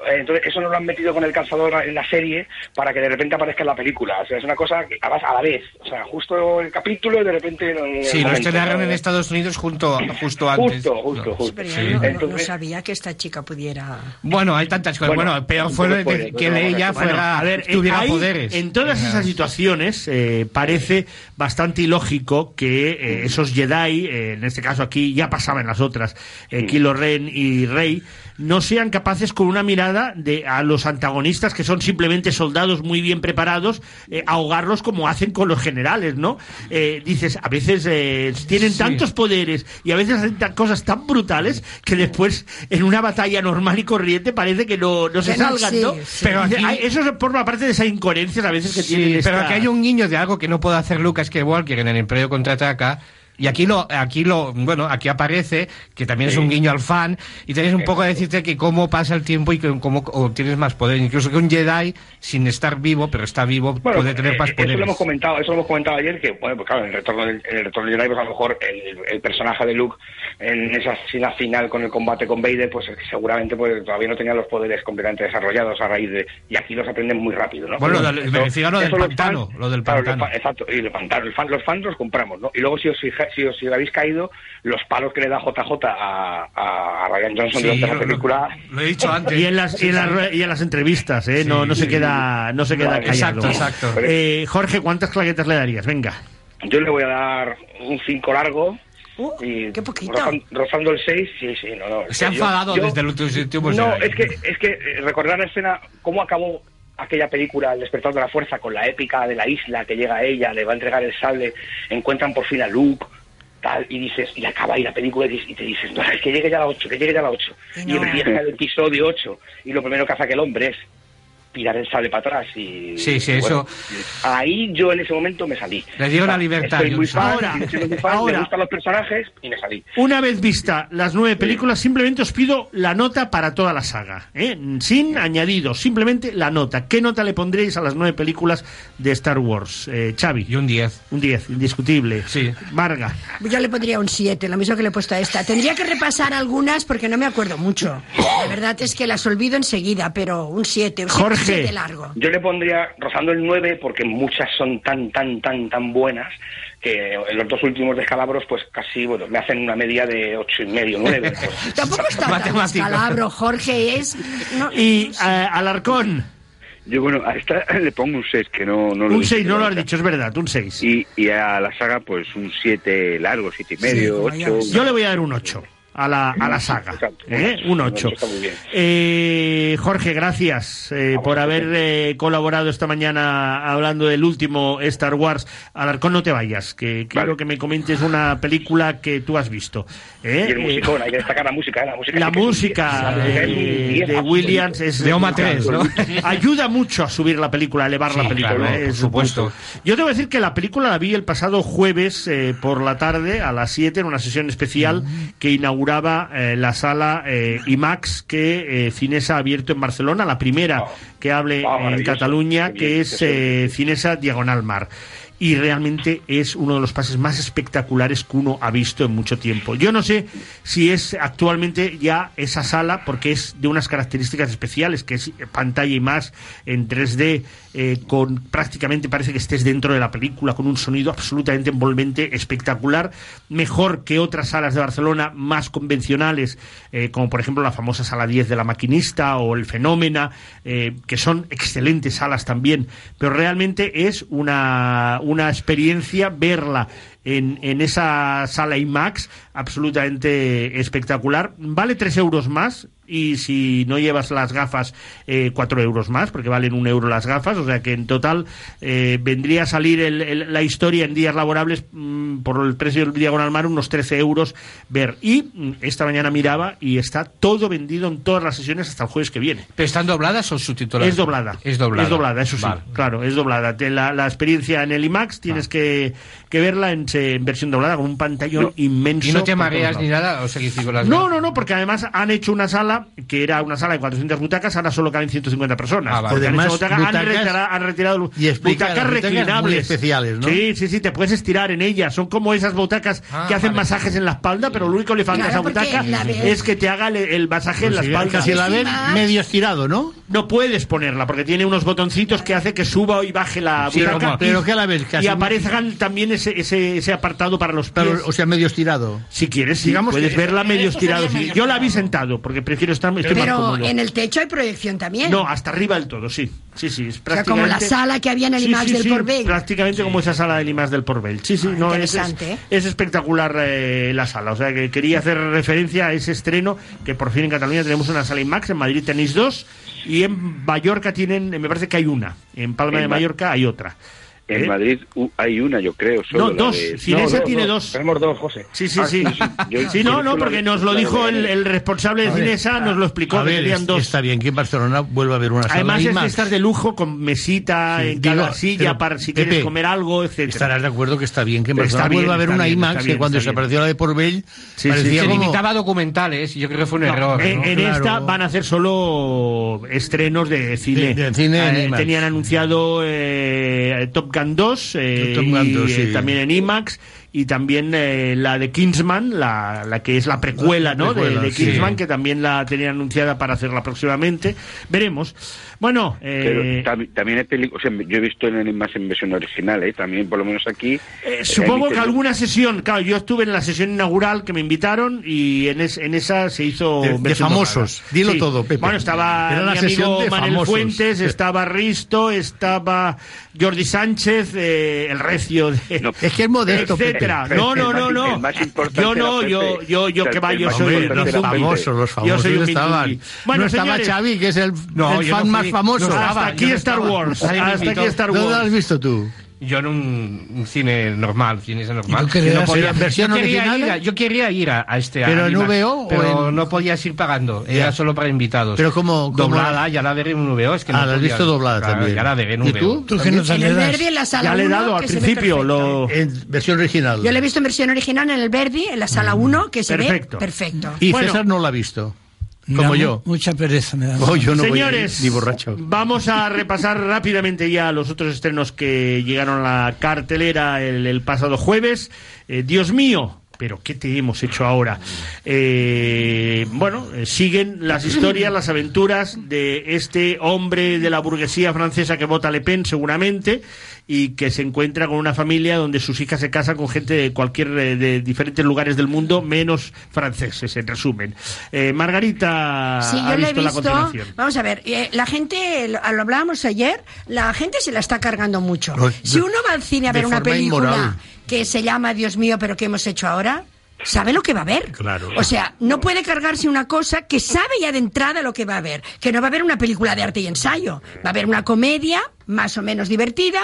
Eh, Entonces, eso no lo han metido con el calzador en la serie para que de repente aparezca en la película. O sea, es una cosa que a a la vez. O sea, justo el capítulo y de repente. en el Sí, lo estrenaron ¿no? en Estados Unidos junto, justo antes. Justo, justo, justo. Pero yo Sí. no, no- no sabía que esta chica pudiera... Bueno, hay tantas cosas. Bueno, Bueno, peor fue poco de- spoiler, que ella fuera, Bueno, a ver, tuviera poderes. En todas esas situaciones eh, parece bastante ilógico que eh, esos Jedi, eh, en este caso aquí ya pasaba en las otras, eh, Kylo Ren y Rey, no sean capaces con una mirada de a los antagonistas que son simplemente soldados muy bien preparados, eh, ahogarlos como hacen con los generales, ¿no? Eh, dices, a veces eh, tienen Sí. tantos poderes y a veces hacen tan- cosas tan brutales que después en una batalla normal y corriente parece que no, no se Que no, salgan, sí, ¿no? sí. Pero aquí, eso forma parte de esa incoherencia a veces que Sí, tienen pero esta- aquí hay un guiño de algo que no puede hacer Lucas Skywalker en el Imperio Contraataca. Y aquí lo, aquí lo, bueno, aquí aparece, que también es un guiño al fan, y tenéis un poco a decirte que cómo pasa el tiempo y que cómo obtienes más poder. Incluso que un Jedi, sin estar vivo, pero está vivo, Bueno, puede tener eh, más eso lo hemos comentado, eso lo hemos comentado ayer, que bueno, pues claro, en el retorno del, en el retorno de Jedi, pues a lo mejor el, el personaje de Luke en esa escena final con el combate con Vader, pues seguramente pues todavía no tenía los poderes completamente desarrollados a raíz de y aquí los aprenden muy rápido, ¿no? Bueno, Pero lo del- eso- lo del pantano, fans- lo del pantano. exacto, y el pantano, el fan- los fans los compramos, ¿no? Y luego si os fija- si os, si os habéis caído, los palos que le da JJ a, a, a Ryan Johnson Sí, durante la película Lo he dicho antes. y en las y en las, re- y en las entrevistas, ¿eh? no, no se queda no se queda Vale, callado. exacto, exacto. Eh, Jorge, ¿cuántas claquetas le darías? Venga. Yo le voy a dar un 5 largo. Uh, y qué poquito. rozan- Rozando el 6, sí, sí, no, no. Se ha Yo- enfadado yo- desde el último No, Jedi. es que, es que eh, recordar la escena, cómo acabó aquella película, El despertar de la fuerza, con la épica de la isla, que llega ella, le va a entregar el sable, encuentran por fin a Luke, tal, y dices, y acaba ahí la película y, y te dices, no, es que llegue ya la 8, que llegue ya la 8. Y Y no. empieza el episodio 8, y lo primero que hace aquel hombre es tirar el sable para atrás y Sí, sí, bueno, ahí yo en ese momento me salí Le dieron O sea, la libertad, estoy muy fan, Ahora, siendo muy fan, ahora. me gustan los personajes y me salí Una vez vista las nueve películas, simplemente os pido la nota para toda la saga, ¿eh? sin añadidos, simplemente la nota. ¿Qué nota le pondréis a las nueve películas de Star Wars? Eh, Xavi. Y un 10. Un 10, indiscutible. Sí. Marga. Yo le pondría un 7, lo mismo que le he puesto a esta. Tendría que repasar algunas porque no me acuerdo mucho. La verdad es que las olvido enseguida, pero un 7, un Jorge. 7 largo. Yo le pondría rozando el 9 porque muchas son tan, tan, tan, tan buenas que en los dos últimos descalabros pues casi, bueno, me hacen una media de ocho y medio, 9. pues. Tampoco está tan Matemático. descalabro, Jorge, es... no- Y eh, Alarcón. Yo, bueno, a esta le pongo un 6, que no, no lo he Un dicho 6, no lo has dicho, es verdad, un 6. Y, y a la saga, pues un 7 largo, 7 y medio, 8. Yo le voy a dar un 8 a la, a la saga. ¿eh? Un 8. Está muy bien. Eh, Jorge, gracias eh, por haber eh, colaborado esta mañana hablando del último Star Wars. Alarcón, no te vayas, que quiero que me comentes una película que tú has visto. ¿eh? Y el Eh, musicón, hay que destacar la música, ¿eh? la música. la música 10. La música es un de, 10 de. Williams es De Oma 3, ¿no? ayuda mucho a subir la película, a elevar Sí, la película. claro, ¿eh? por Es supuesto. un punto. Yo tengo que decir que la película la vi el pasado jueves eh, por la tarde a las 7 en una sesión especial que inauguraba eh, la sala eh, IMAX que eh, Cinesa ha abierto en Barcelona, la primera que hable en. Cataluña, que es eh, Cinesa Diagonal Mar. Y realmente es uno de los pases más espectaculares que uno ha visto en mucho tiempo. Yo no sé si es actualmente ya esa sala, porque es de unas características especiales, que es pantalla y más en 3D, eh, con prácticamente parece que estés dentro de la película, con un sonido absolutamente envolvente, espectacular, mejor que otras salas de Barcelona más convencionales, eh, como por ejemplo la famosa sala 10 de la maquinista o el Fenómena, eh, que son excelentes salas también, pero realmente es una experiencia verla en, en esa sala IMAX absolutamente espectacular. Vale 3 euros más y si no llevas las gafas, eh, 4 euros más, porque valen un euro las gafas, o sea que en total eh, vendría a salir el- el- la historia en días laborables mm, por el precio del Diagonal Mar unos 13 euros ver. Y mm, esta mañana miraba y está todo vendido en todas las sesiones hasta el jueves que viene. ¿Pero están dobladas o subtituladas? Es doblada. Es doblada. Es doblada, eso sí. Vale. Claro, es doblada. La, la experiencia en el IMAX tienes que, que verla en, en versión doblada con un pantallón No. inmenso. ¿Y no te mareas ni nada? O sea, con las No, no, no, porque además han hecho una sala que era una sala de 400 butacas, ahora solo caben 150 personas. Ah, vale. Porque han, Además, hecho butaca- han butacas- retirado, han retirado Y explica, butacas butacas reclinables. especiales, ¿no? Sí, sí, sí, te puedes estirar en ellas. Son como esas butacas Ah, que hacen vale. masajes en la espalda, pero lo único que le falta Claro, a esa butaca la ves- es que te haga el, el masaje en la Pues sí, espalda. casi la ven medio estirado, ¿no? No puedes ponerla porque tiene unos botoncitos que hace que suba y baje la Sí, butaca. pero que a la vez casi- Y aparezcan también ese, ese, ese apartado para los pies. Pero, o sea, medio estirado. Si quieres, sí, Digamos puedes que- verla medio estirado. sería sí. medio Yo la vi sentado porque prefiero estar estoy Pero en el techo hay proyección también. No, hasta arriba del todo, sí. Sí, sí, es sea, como la prácticamente- sala que había en el IMAX sí, del sí, Port Vell. Prácticamente como esa sala del IMAX del Port Vell. Sí, sí, no, es, es, interesante, ¿eh? es espectacular eh, la sala. O sea, que quería hacer referencia a ese estreno que por fin en Cataluña tenemos una sala IMAX, en Madrid tenéis dos y en Mallorca tienen, me parece que hay una. En Palma En de Ma- Mallorca hay otra. En ¿Eh? Madrid hay una, yo creo. Solo No, dos. de- Cinesa No, tiene dos. dos. Tenemos dos, José. Sí, sí, Ah, sí. sí, sí. Yo- Sí, yo no, no, porque nos lo dijo el, el responsable de Cinesa, nos lo explicó, A ver, es- dos. está bien que en Barcelona vuelva a haber una sala Además es de de lujo con mesita Sí, en cada digo, silla pero, para si Pepe, quieres comer algo, etcétera. Estarás de acuerdo que está bien que en Está Barcelona bien, vuelva a haber una bien, IMAX bien, que cuando desapareció la de Porbell Sí, parecía Se como... limitaba a documentales, y yo creo que fue un error. En, ¿no? en Claro. esta van a hacer solo estrenos de cine. De- de cine en Eh, tenían anunciado eh, Top Gun 2, eh, Top Gun y, 2, sí. eh, también en IMAX y también eh, la de Kingsman, la, la que es la precuela, La ¿no? De- precuela, de. Kingsman, que también la tenían anunciada para hacerla próximamente. Veremos. Bueno, Pero eh, tam- también hay películas, o sea, yo he visto en el más en versión original, ¿eh? también por lo menos aquí. Eh, eh, supongo que alguna sesión, claro, yo estuve en la sesión inaugural que me invitaron y en, es- en esa se hizo De- famosos. Dilo todo, Pepe. Bueno, estaba Era la mi sesión amigo de Manuel famosos. Fuentes, estaba Risto, estaba Jordi Sánchez, eh, el recio de... Es que es modesto, etcétera. Pepe. No, no, no, no. el más importante Yo no, yo, yo, yo que va, yo soy Los famosos, los Yo famosos soy un estaban. Bueno, no estaba señores, Xavi, que es el, No, el yo fan no más famoso. no hasta estaba, aquí yo no Star. Wars. Hasta invitó. aquí Star ¿Dónde lo Wars. has visto tú? Yo en un, un cine normal, cine ese normal. ¿Y tú querías Yo ir a versión yo quería original? ir a- yo quería ir a, a este. ¿Pero en VO Pero en- no podías ir pagando, era solo para invitados. Pero ¿cómo- cómo- Doblada, ya la veré en VO. Es que Ah, no la has podía- visto doblada claro, también. Ya la veré en ¿Y VO. tú? ¿Tú el das? Verdi, en la sala Ya le he 1, dado al que principio, lo... En versión original. Yo la he visto en versión original en el Verdi, en la sala 1, que se Perfecto. ve perfecto. Y Bueno. César no la ha visto. Como yo. Mucha pereza me da. Oh, yo no Señores, voy ni borracho. vamos a repasar rápidamente ya los otros estrenos que llegaron a la cartelera el, el pasado jueves. Eh, Dios mío, pero ¿qué te hemos hecho ahora? Eh, bueno, eh, siguen las historias, las aventuras de este hombre de la burguesía francesa que vota Le Pen seguramente y que se encuentra con una familia donde sus hijas se casan con gente de cualquier eh, de diferentes lugares del mundo menos franceses en resumen. Eh, Margarita Sí, ha yo le he visto la visto. continuación. Vamos a ver, eh, la gente, lo, lo hablábamos ayer, la gente se la está cargando mucho. No, si de- uno va al cine a ver una película inmoral. Que se llama Dios mío, pero ¿qué hemos hecho ahora? Sabe lo que va a ver. Claro. O sea, no puede cargarse una cosa que sabe ya de entrada lo que va a ver. Que no va a haber una película de arte y ensayo. Va a haber una comedia más o menos divertida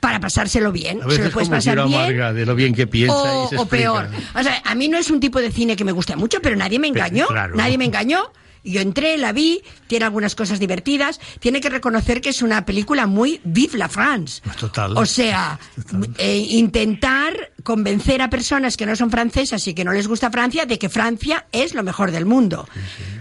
para pasárselo bien. A Se lo puedes como pasar bien amarga de lo bien que piensa o, y se o peor. O sea, a mí no es un tipo de cine que me guste mucho, pero nadie me engañó. claro. Nadie me engañó. Yo entré, la vi, tiene algunas cosas divertidas. Tiene que reconocer que es una película muy vive la France. Total. O sea, eh, intentar convencer a personas que no son francesas y que no les gusta Francia de que Francia es lo mejor del mundo.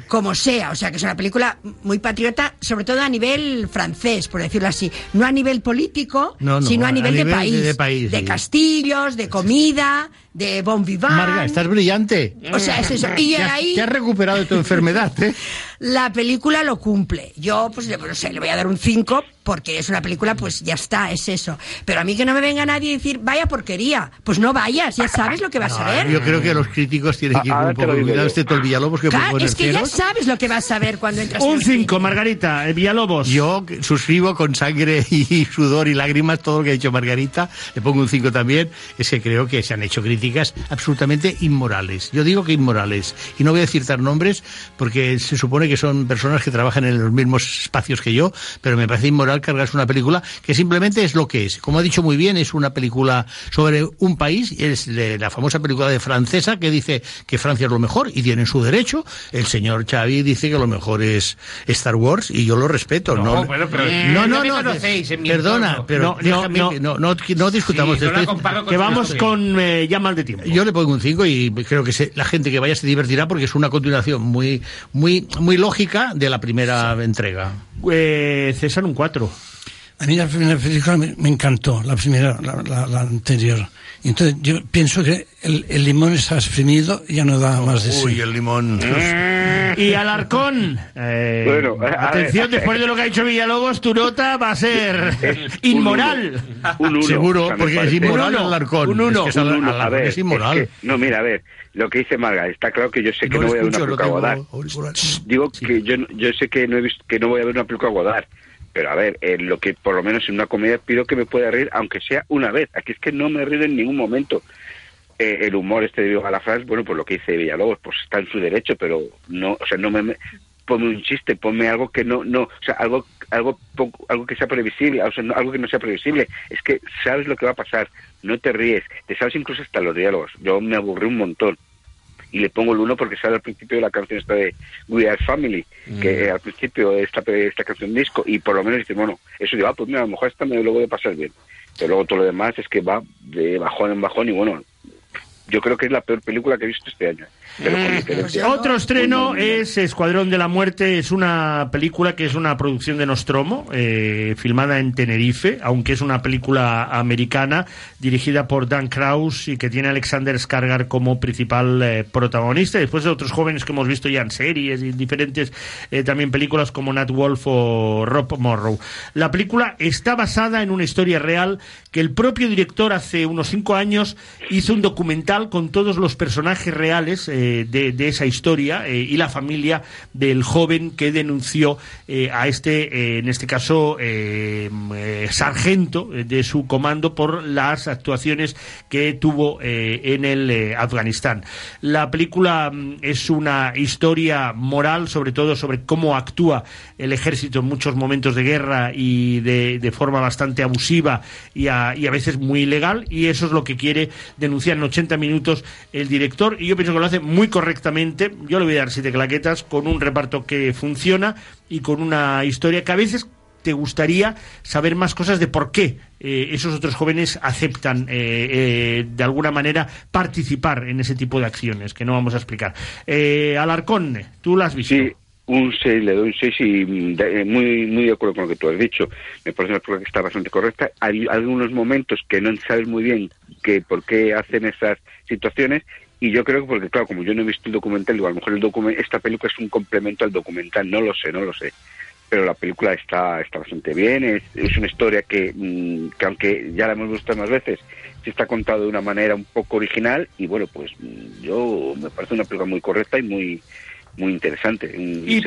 Como sea, o sea, que es una película muy patriota, sobre todo a nivel francés, por decirlo así. No a nivel político, No, no, sino a a nivel, de, país, de- de país, sí. castillos, de comida, de bon vivant. Marga, estás brillante. O sea, es eso. Y Te has- ahí Te has recuperado de tu enfermedad, ¿eh? la película lo cumple. Yo, pues, le- no sé, le voy a dar un 5 porque es una película, pues ya está, es eso. Pero a mí que no me venga nadie a decir, vaya porquería, pues no vayas, ya sabes lo que vas a ver. Yo creo que los críticos tienen que ir un poco cuidado. Este Tol Villalobos que Claro, es que ya sabes lo que vas a ver cuando entras en Un el cine. 5, Margarita, eh, Villalobos. Yo suscribo con sangre y sudor y lágrimas todo lo que ha dicho Margarita. Le pongo un 5 también. Es que creo que se han hecho críticas absolutamente inmorales. Yo digo que inmorales. Y no voy a citar nombres porque se supone que son personas que trabajan en los mismos espacios que yo, pero me parece inmoral cargarse una película que simplemente es lo que es. Como ha dicho muy bien, es una película sobre un país. Es de la famosa película de francesa que dice que Francia es lo mejor y tienen su derecho. El señor Xavi dice que lo mejor es Star Wars y yo lo respeto. No, No, bueno, pero- no, no, no no, mi perdona, pero No, no, déjame no. que no, no, no discutamos Sí, no esto. Que vamos con eh, ya mal de tiempo. Yo le pongo un 5 y creo que se- la gente que vaya se divertirá porque es una continuación muy, muy, muy lógica de la primera entrega. Eh, César, un 4. A mí la primera película me, me encantó, la primera, la, la- la anterior. Entonces yo pienso que el, el limón está exprimido y ya no da más de sí. Uy, el limón. Y Alarcón. eh, Bueno, a atención, ver. después de lo que ha dicho Villalobos, tu nota va a ser inmoral. Un uno, Seguro, porque es inmoral Un uno, Alarcón. un uno. Es que es Un uno, Alarcón a ver, es inmoral. es que- no, mira, a ver, lo que dice Marga, está claro que yo sé que no, voy a ver una película tengo Godard. Digo que yo, no- yo sé que no he visto, que no voy a ver una película Godard. Pero a ver, eh, lo que por lo menos en una comedia pido que me pueda reír, aunque sea una vez. Aquí es que no me río en ningún momento. Eh, el humor este de Diego Galafrás, bueno, pues lo que dice Villalobos, pues está en su derecho, pero no, o sea, no me, me- ponme un chiste, ponme algo que no, no, o sea, algo, algo, algo que sea previsible, o sea, no- algo que no sea previsible. Es que sabes lo que va a pasar, no te ríes, te sabes incluso hasta los diálogos. Yo me aburrí un montón y le pongo el uno porque sale al principio de la canción esta de We Are Family, que eh, al principio de esta, esta canción disco, y por lo menos dice, bueno, eso digo, ah, pues mira, a lo mejor esta me lo voy a pasar bien. Pero luego todo lo demás es que va de bajón en bajón y bueno, yo creo que es la peor película que he visto este año. Otro estreno es Escuadrón de la Muerte, es una película que es una producción de Nostromo, eh, filmada en Tenerife, aunque es una película americana, dirigida por Dan Kraus y que tiene a Alexander Skarsgård como principal eh, protagonista, después de otros jóvenes que hemos visto ya en series y en diferentes eh, también películas como Nat Wolf o Rob Morrow. La película está basada en una historia real que el propio director hace unos cinco años hizo un documental con todos los personajes reales eh, de, esa historia eh, y la familia del joven que denunció eh, a este, en este caso, eh, sargento de su comando por las actuaciones que tuvo en el Afganistán. La película mm, es una historia moral, sobre todo sobre cómo actúa el ejército en muchos momentos de guerra y de, forma bastante abusiva y a, veces muy ilegal, y eso es lo que quiere denunciar en 80 minutos el director, y yo pienso que lo hace correctamente. Yo le voy a dar siete claquetas con un reparto que funciona y con una historia que a veces te gustaría saber más cosas de por qué eh, esos otros jóvenes aceptan eh, eh, de alguna manera participar en ese tipo de acciones que no vamos a explicar. Eh, Alarcón, tú la has visto. Sí, un 6, le doy un 6 y mm, de- muy, muy de acuerdo con lo que tú has dicho. Me parece una película que está bastante correcta. Hay algunos momentos que no sabes muy bien que por qué hacen esas situaciones y yo creo que porque, claro, como yo no he visto el documental, digo, a lo mejor el documen- esta película es un complemento al documental, no lo sé, no lo sé. Pero la película está, está bastante bien, es, es una historia que, mm, que aunque ya la hemos visto más veces, sí está contada de una manera un poco original y bueno, pues mm, yo me parece una película muy correcta y muy muy interesante. Un Y,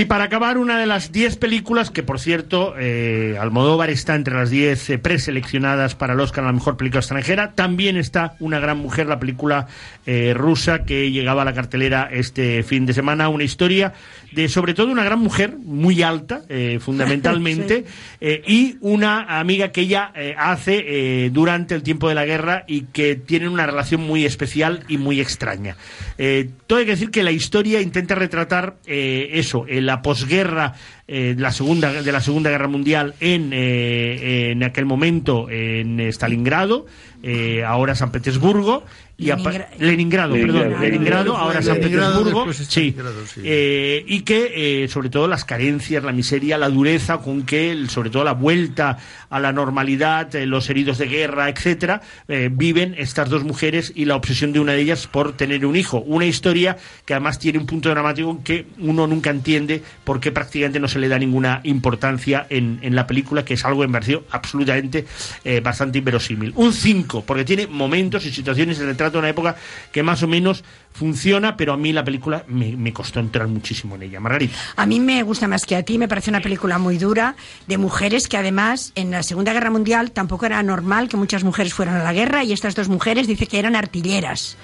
y para acabar, una de las 10 películas que, por cierto, eh, Almodóvar está entre las 10 eh, preseleccionadas para el Oscar a la mejor película extranjera. También está Una gran mujer, la película eh, rusa que llegaba a la cartelera este fin de semana. Una historia de, sobre todo, una gran mujer, muy alta, eh, fundamentalmente, eh, y una amiga que ella eh, hace eh, durante el tiempo de la guerra y que tienen una relación muy especial y muy extraña. Eh, todo hay que decir que la historia intenta retratar eh, eso, en la posguerra eh, de la segunda de la segunda guerra mundial en, eh, en aquel momento en Stalingrado, eh, ahora San Petersburgo y Leningra- Leningrado, perdón, Leningrado. Leningrado, ahora San Petersburgo, sí. Eh, y que eh, sobre todo las carencias, la miseria, la dureza con que sobre todo la vuelta a la normalidad, eh, los heridos de guerra, etcétera, eh, viven estas dos mujeres y la obsesión de una de ellas por tener un hijo, una historia que además tiene un punto dramático que uno nunca entiende por qué prácticamente no se le da ninguna importancia en, en la película, que es algo me pareció absolutamente eh, bastante inverosímil. Un 5, porque tiene momentos y situaciones, el retrato de una época que más o menos funciona, pero a mí la película me, me costó entrar muchísimo en ella. Margarita. A mí me gusta más que a ti, me parece una película muy dura, de mujeres que además en la Segunda Guerra Mundial tampoco era normal que muchas mujeres fueran a la guerra y estas dos mujeres dice que eran artilleras.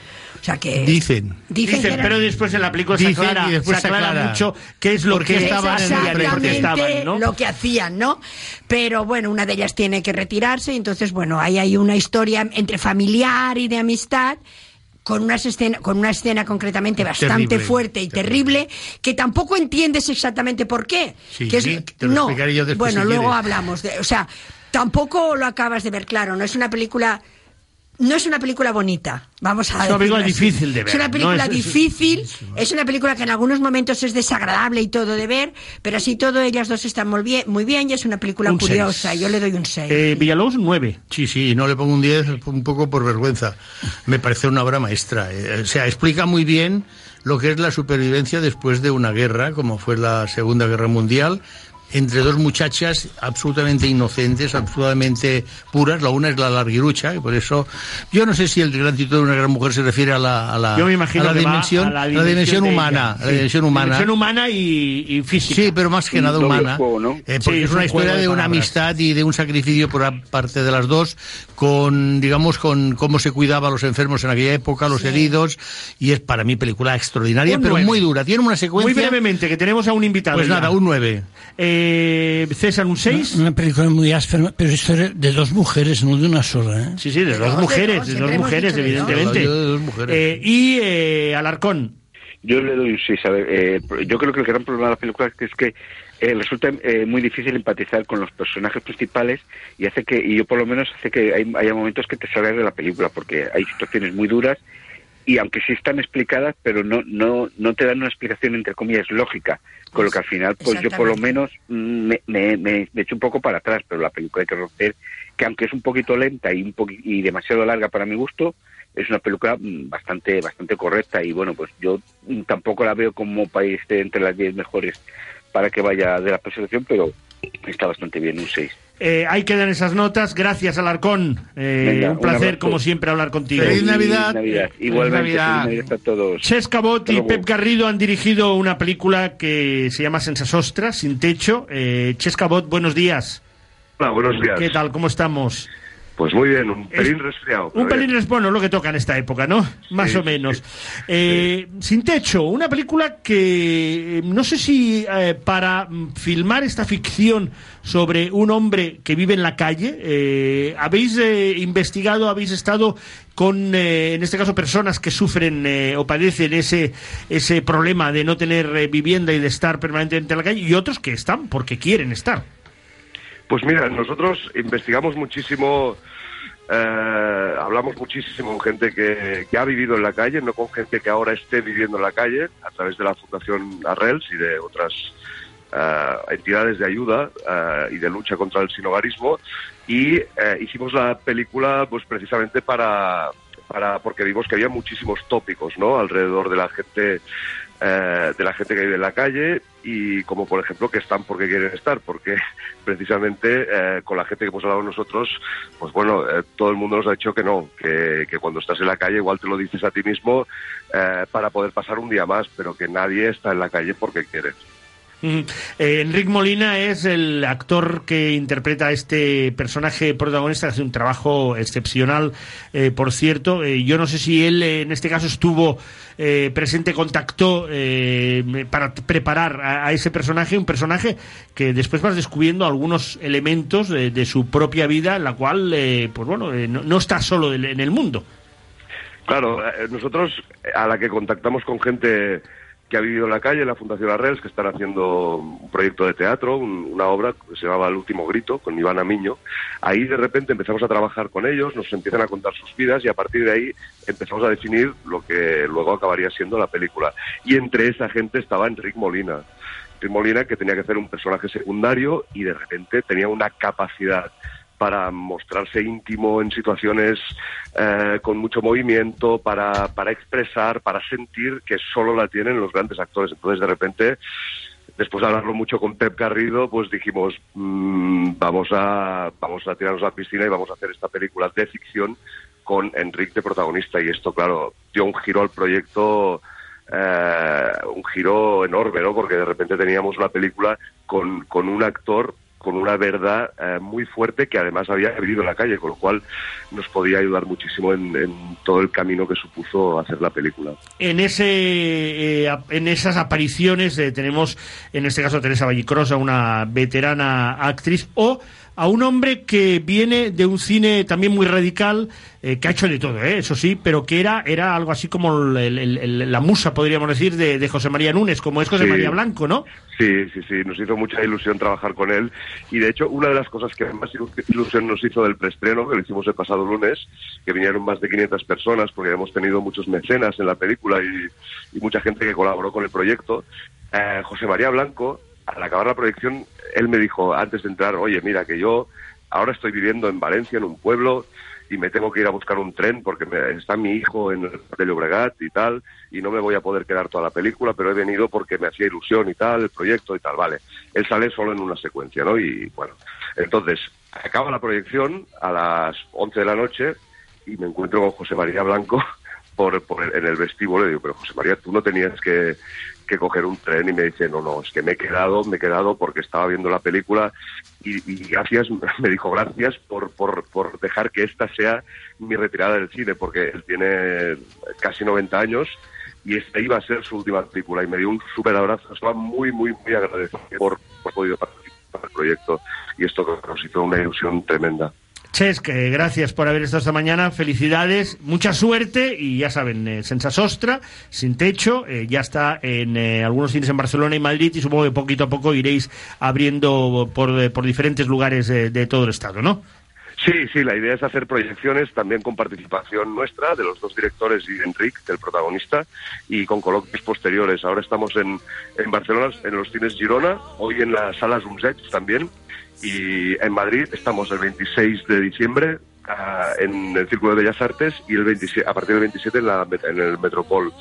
O sea que... Dicen. Dicen pero después en la película se aclara, y después se aclara se aclara. mucho qué es lo ¿Por qué que estaban en el ¿no? lo que hacían, ¿no? Pero bueno, una de ellas tiene que retirarse y entonces, bueno, ahí hay una historia entre familiar y de amistad con una escena, con una escena concretamente bastante Terrible, fuerte y terrible, que tampoco entiendes exactamente por qué. Sí, que es- sí, te lo no, explicaré yo después bueno, si luego quieres. hablamos de, o sea, tampoco lo acabas de ver claro, no es una película no es una película bonita, vamos a Es una película así. difícil de ver, Es una ¿no? película Es- es- difícil, es una película que en algunos momentos es desagradable y todo de ver, pero así todo ellas dos están muy bien, muy bien y es una película Un curiosa. seis. Yo le doy un 6. Eh, Villalobos, 9. Sí, sí, no le pongo un 10 un poco por vergüenza. Me parece una obra maestra. eh, O sea, explica muy bien lo que es la supervivencia después de una guerra, como fue la Segunda Guerra Mundial, entre dos muchachas absolutamente inocentes, absolutamente puras. La una es la larguirucha, y por eso yo no sé si el gran título de una gran mujer se refiere a la, a la, Yo me imagino a la dimensión, a la la dimensión dimensión de ella. humana, a la dimensión humana. Dimensión humana y, y física. Sí, pero más que nada humana. juego, ¿no? eh, porque Sí, es es una un historia de de una amistad y de un sacrificio por parte de las dos, con, digamos, con cómo se cuidaba a los enfermos en aquella época, los heridos, y es para mí película extraordinaria, Un pero muy dura. Tiene una secuencia. Muy brevemente, que tenemos a un invitado. Pues ya. nada, un 9. Eh, César, un 6. Una película muy áspera, pero historia de dos mujeres, no de una sola. ¿eh? Sí, sí, de dos mujeres, de dos mujeres, evidentemente. Eh, y eh, Alarcón. Yo le doy un 6. A ver, eh, yo creo que el gran problema de la película es que, es que eh, resulta eh, muy difícil empatizar con los personajes principales y hace que, y yo por lo menos hace que hay, haya momentos que te salgas de la película porque hay situaciones muy duras y aunque sí están explicadas, pero no, no, no te dan una explicación entre comillas lógica, con lo que al final, pues yo por lo menos me, me, me, echo un poco para atrás, pero la película hay que reconocer que aunque es un poquito lenta y un poqui- y demasiado larga para mi gusto, es una película mm, bastante bastante correcta y bueno, pues yo tampoco la veo como país entre las 10 mejores para que vaya de la preselección, pero está bastante bien, un 6. Eh, ahí quedan esas notas. Gracias, Alarcón. Eh, Venga, un placer, como siempre, hablar contigo. Feliz Navidad. Igualmente, Navidad. feliz Navidad a todos. Chesca Bot Hasta y. Pep Garrido han dirigido una película que se llama Sensasostra, Sin Techo. Eh, Chesca Bot, buenos días. Hola, buenos días. ¿Qué tal? ¿Cómo estamos? Pues muy bien, un pelín resfriado. Un pelín es bueno lo que toca en esta época, ¿no? Más Sí, o menos. Eh, Sin techo, una película que eh, no sé si eh, para mm, filmar esta ficción sobre un hombre que vive en la calle, eh, habéis eh, investigado, habéis estado con, eh, en este caso, personas que sufren eh, o padecen ese, ese problema de no tener vivienda y de estar permanentemente en la calle y otros que están porque quieren estar. Pues mira, nosotros investigamos muchísimo, eh, hablamos muchísimo con gente que, ha vivido en la calle, no con gente que ahora esté viviendo en la calle, a través de la Fundación Arrels y de otras eh, entidades de ayuda eh, y de lucha contra el sinogarismo. Y eh, hicimos la película pues precisamente para, para porque vimos que había muchísimos tópicos ¿no? alrededor de la gente eh, de la gente que vive en la calle y como por ejemplo que están porque quieren estar porque precisamente eh, con la gente que hemos hablado nosotros pues bueno eh, todo el mundo nos ha dicho que no que, que cuando estás en la calle igual te lo dices a ti mismo para poder pasar un día más pero que nadie está en la calle porque quiere. Eh, Enric Molina es el actor que interpreta a este personaje protagonista, hace un trabajo excepcional, eh, por cierto. Eh, yo no sé si él eh, en este caso estuvo eh, presente, contactó para preparar a, ese personaje, un personaje que después vas descubriendo algunos elementos de, de su propia vida, en la cual, pues bueno, no, no está solo en el mundo. Claro, nosotros a la que contactamos con gente que ha vivido en la calle, la Fundación Arrels, que están haciendo un proyecto de teatro, un- una obra que se llamaba El último grito, con Iván Amiño. Ahí de repente empezamos a trabajar con ellos, nos empiezan a contar sus vidas y a partir de ahí empezamos a definir lo que luego acabaría siendo la película. Y entre esa gente estaba Enrique Molina. Enrique Molina que tenía que hacer un personaje secundario y de repente tenía una capacidad para mostrarse íntimo en situaciones eh, con mucho movimiento, para, para expresar, para sentir que solo la tienen los grandes actores. Entonces, de repente, después de hablarlo mucho con Pep Garrido, pues dijimos, mm, vamos, a, vamos a tirarnos a la piscina y vamos a hacer esta película de ficción con Enrique de protagonista. Y esto, claro, dio un giro al proyecto, eh, un giro enorme, ¿no? Porque de repente teníamos una película con, con un actor con una verdad eh, muy fuerte que además había vivido en la calle, con lo cual nos podía ayudar muchísimo en, todo el camino que supuso hacer la película. En, ese, eh, en esas apariciones eh, tenemos, en este caso, Teresa Vallicrosa, una veterana actriz, o a un hombre que viene de un cine también muy radical, eh, que ha hecho de todo, eh, eso sí, pero que era, era algo así como el- el- el- la musa, podríamos decir, de, de José María Núñez, como es José Sí. María Blanco, ¿no? Sí, sí, sí, nos hizo mucha ilusión trabajar con él y de hecho una de las cosas que más ilu- ilusión nos hizo del preestreno, que lo hicimos el pasado lunes, que vinieron más de 500 personas porque hemos tenido muchos mecenas en la película y, y mucha gente que colaboró con el proyecto, eh, José María Blanco, al acabar la proyección, él me dijo antes de entrar, oye, mira que yo ahora estoy viviendo en Valencia, en un pueblo, y me tengo que ir a buscar un tren porque me- está mi hijo en el de Llobregat y tal, y no me voy a poder quedar toda la película, pero he venido porque me hacía ilusión y tal, el proyecto y tal, vale. Él sale solo en una secuencia, ¿no? Y bueno, entonces, acaba la proyección a las 11 de la noche y me encuentro con José María Blanco por, por en el vestíbulo y digo, pero José María, tú no tenías que, que coger un tren y me dice, no, no, es que me he quedado, me he quedado porque estaba viendo la película y, gracias, me dijo gracias por, por, por dejar que esta sea mi retirada del cine, porque él tiene casi 90 años y esta iba a ser su última película y me dio un súper abrazo, estaba muy, muy, muy agradecido por, por podido participar en el proyecto y esto nos hizo una ilusión tremenda. Ches, que gracias por haber estado esta mañana, felicidades, mucha suerte y ya saben, eh, Sensa Sostra, Sin Techo, eh, ya está en eh, algunos cines en Barcelona y Madrid y supongo que poquito a poco iréis abriendo por, eh, por diferentes lugares eh, de todo el estado, ¿no? Sí, sí, la idea es hacer proyecciones también con participación nuestra, de los dos directores y de Enric, del protagonista, y con coloquios posteriores. Ahora estamos en, en Barcelona, en los cines Girona, hoy en las salas Umsets también, y en Madrid estamos el 26 de diciembre ah, en el Círculo de Bellas Artes y el 27, a partir del 27 en, la, el Metropol.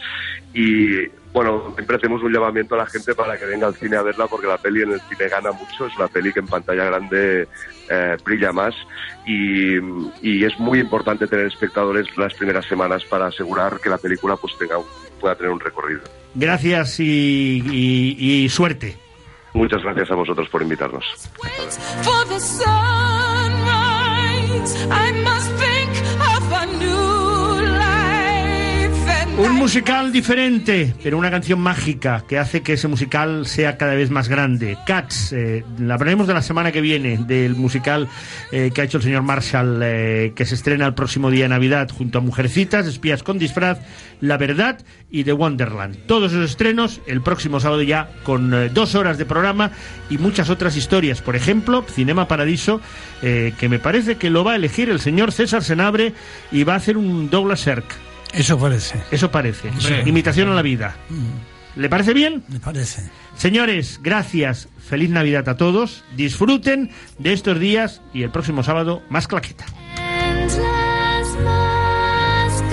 Y bueno, siempre hacemos un llamamiento a la gente para que venga al cine a verla porque la peli en el cine gana mucho, es una peli que en pantalla grande eh, brilla más y, es muy importante tener espectadores las primeras semanas para asegurar que la película pues tenga pueda tener un recorrido. Gracias y suerte. Muchas gracias a vosotros por invitarnos. Un musical diferente, pero una canción mágica que hace que ese musical sea cada vez más grande. Cats, eh, la hablaremos de la semana que viene, del musical eh, que ha hecho el señor Marshall, eh, que se estrena el próximo día de Navidad junto a Mujercitas, Espías con disfraz, La Verdad y The Wonderland. Todos esos estrenos el próximo sábado ya con dos horas de programa y muchas otras historias. Por ejemplo, Cinema Paradiso, que me parece que lo va a elegir el señor César Senabre y va a hacer un Douglas Sirk. Eso parece. Eso parece. Sí. Imitación a la vida. ¿Le parece bien? Me parece. Señores, gracias. Feliz Navidad a todos. Disfruten de estos días y el próximo sábado más claqueta. endless masquerading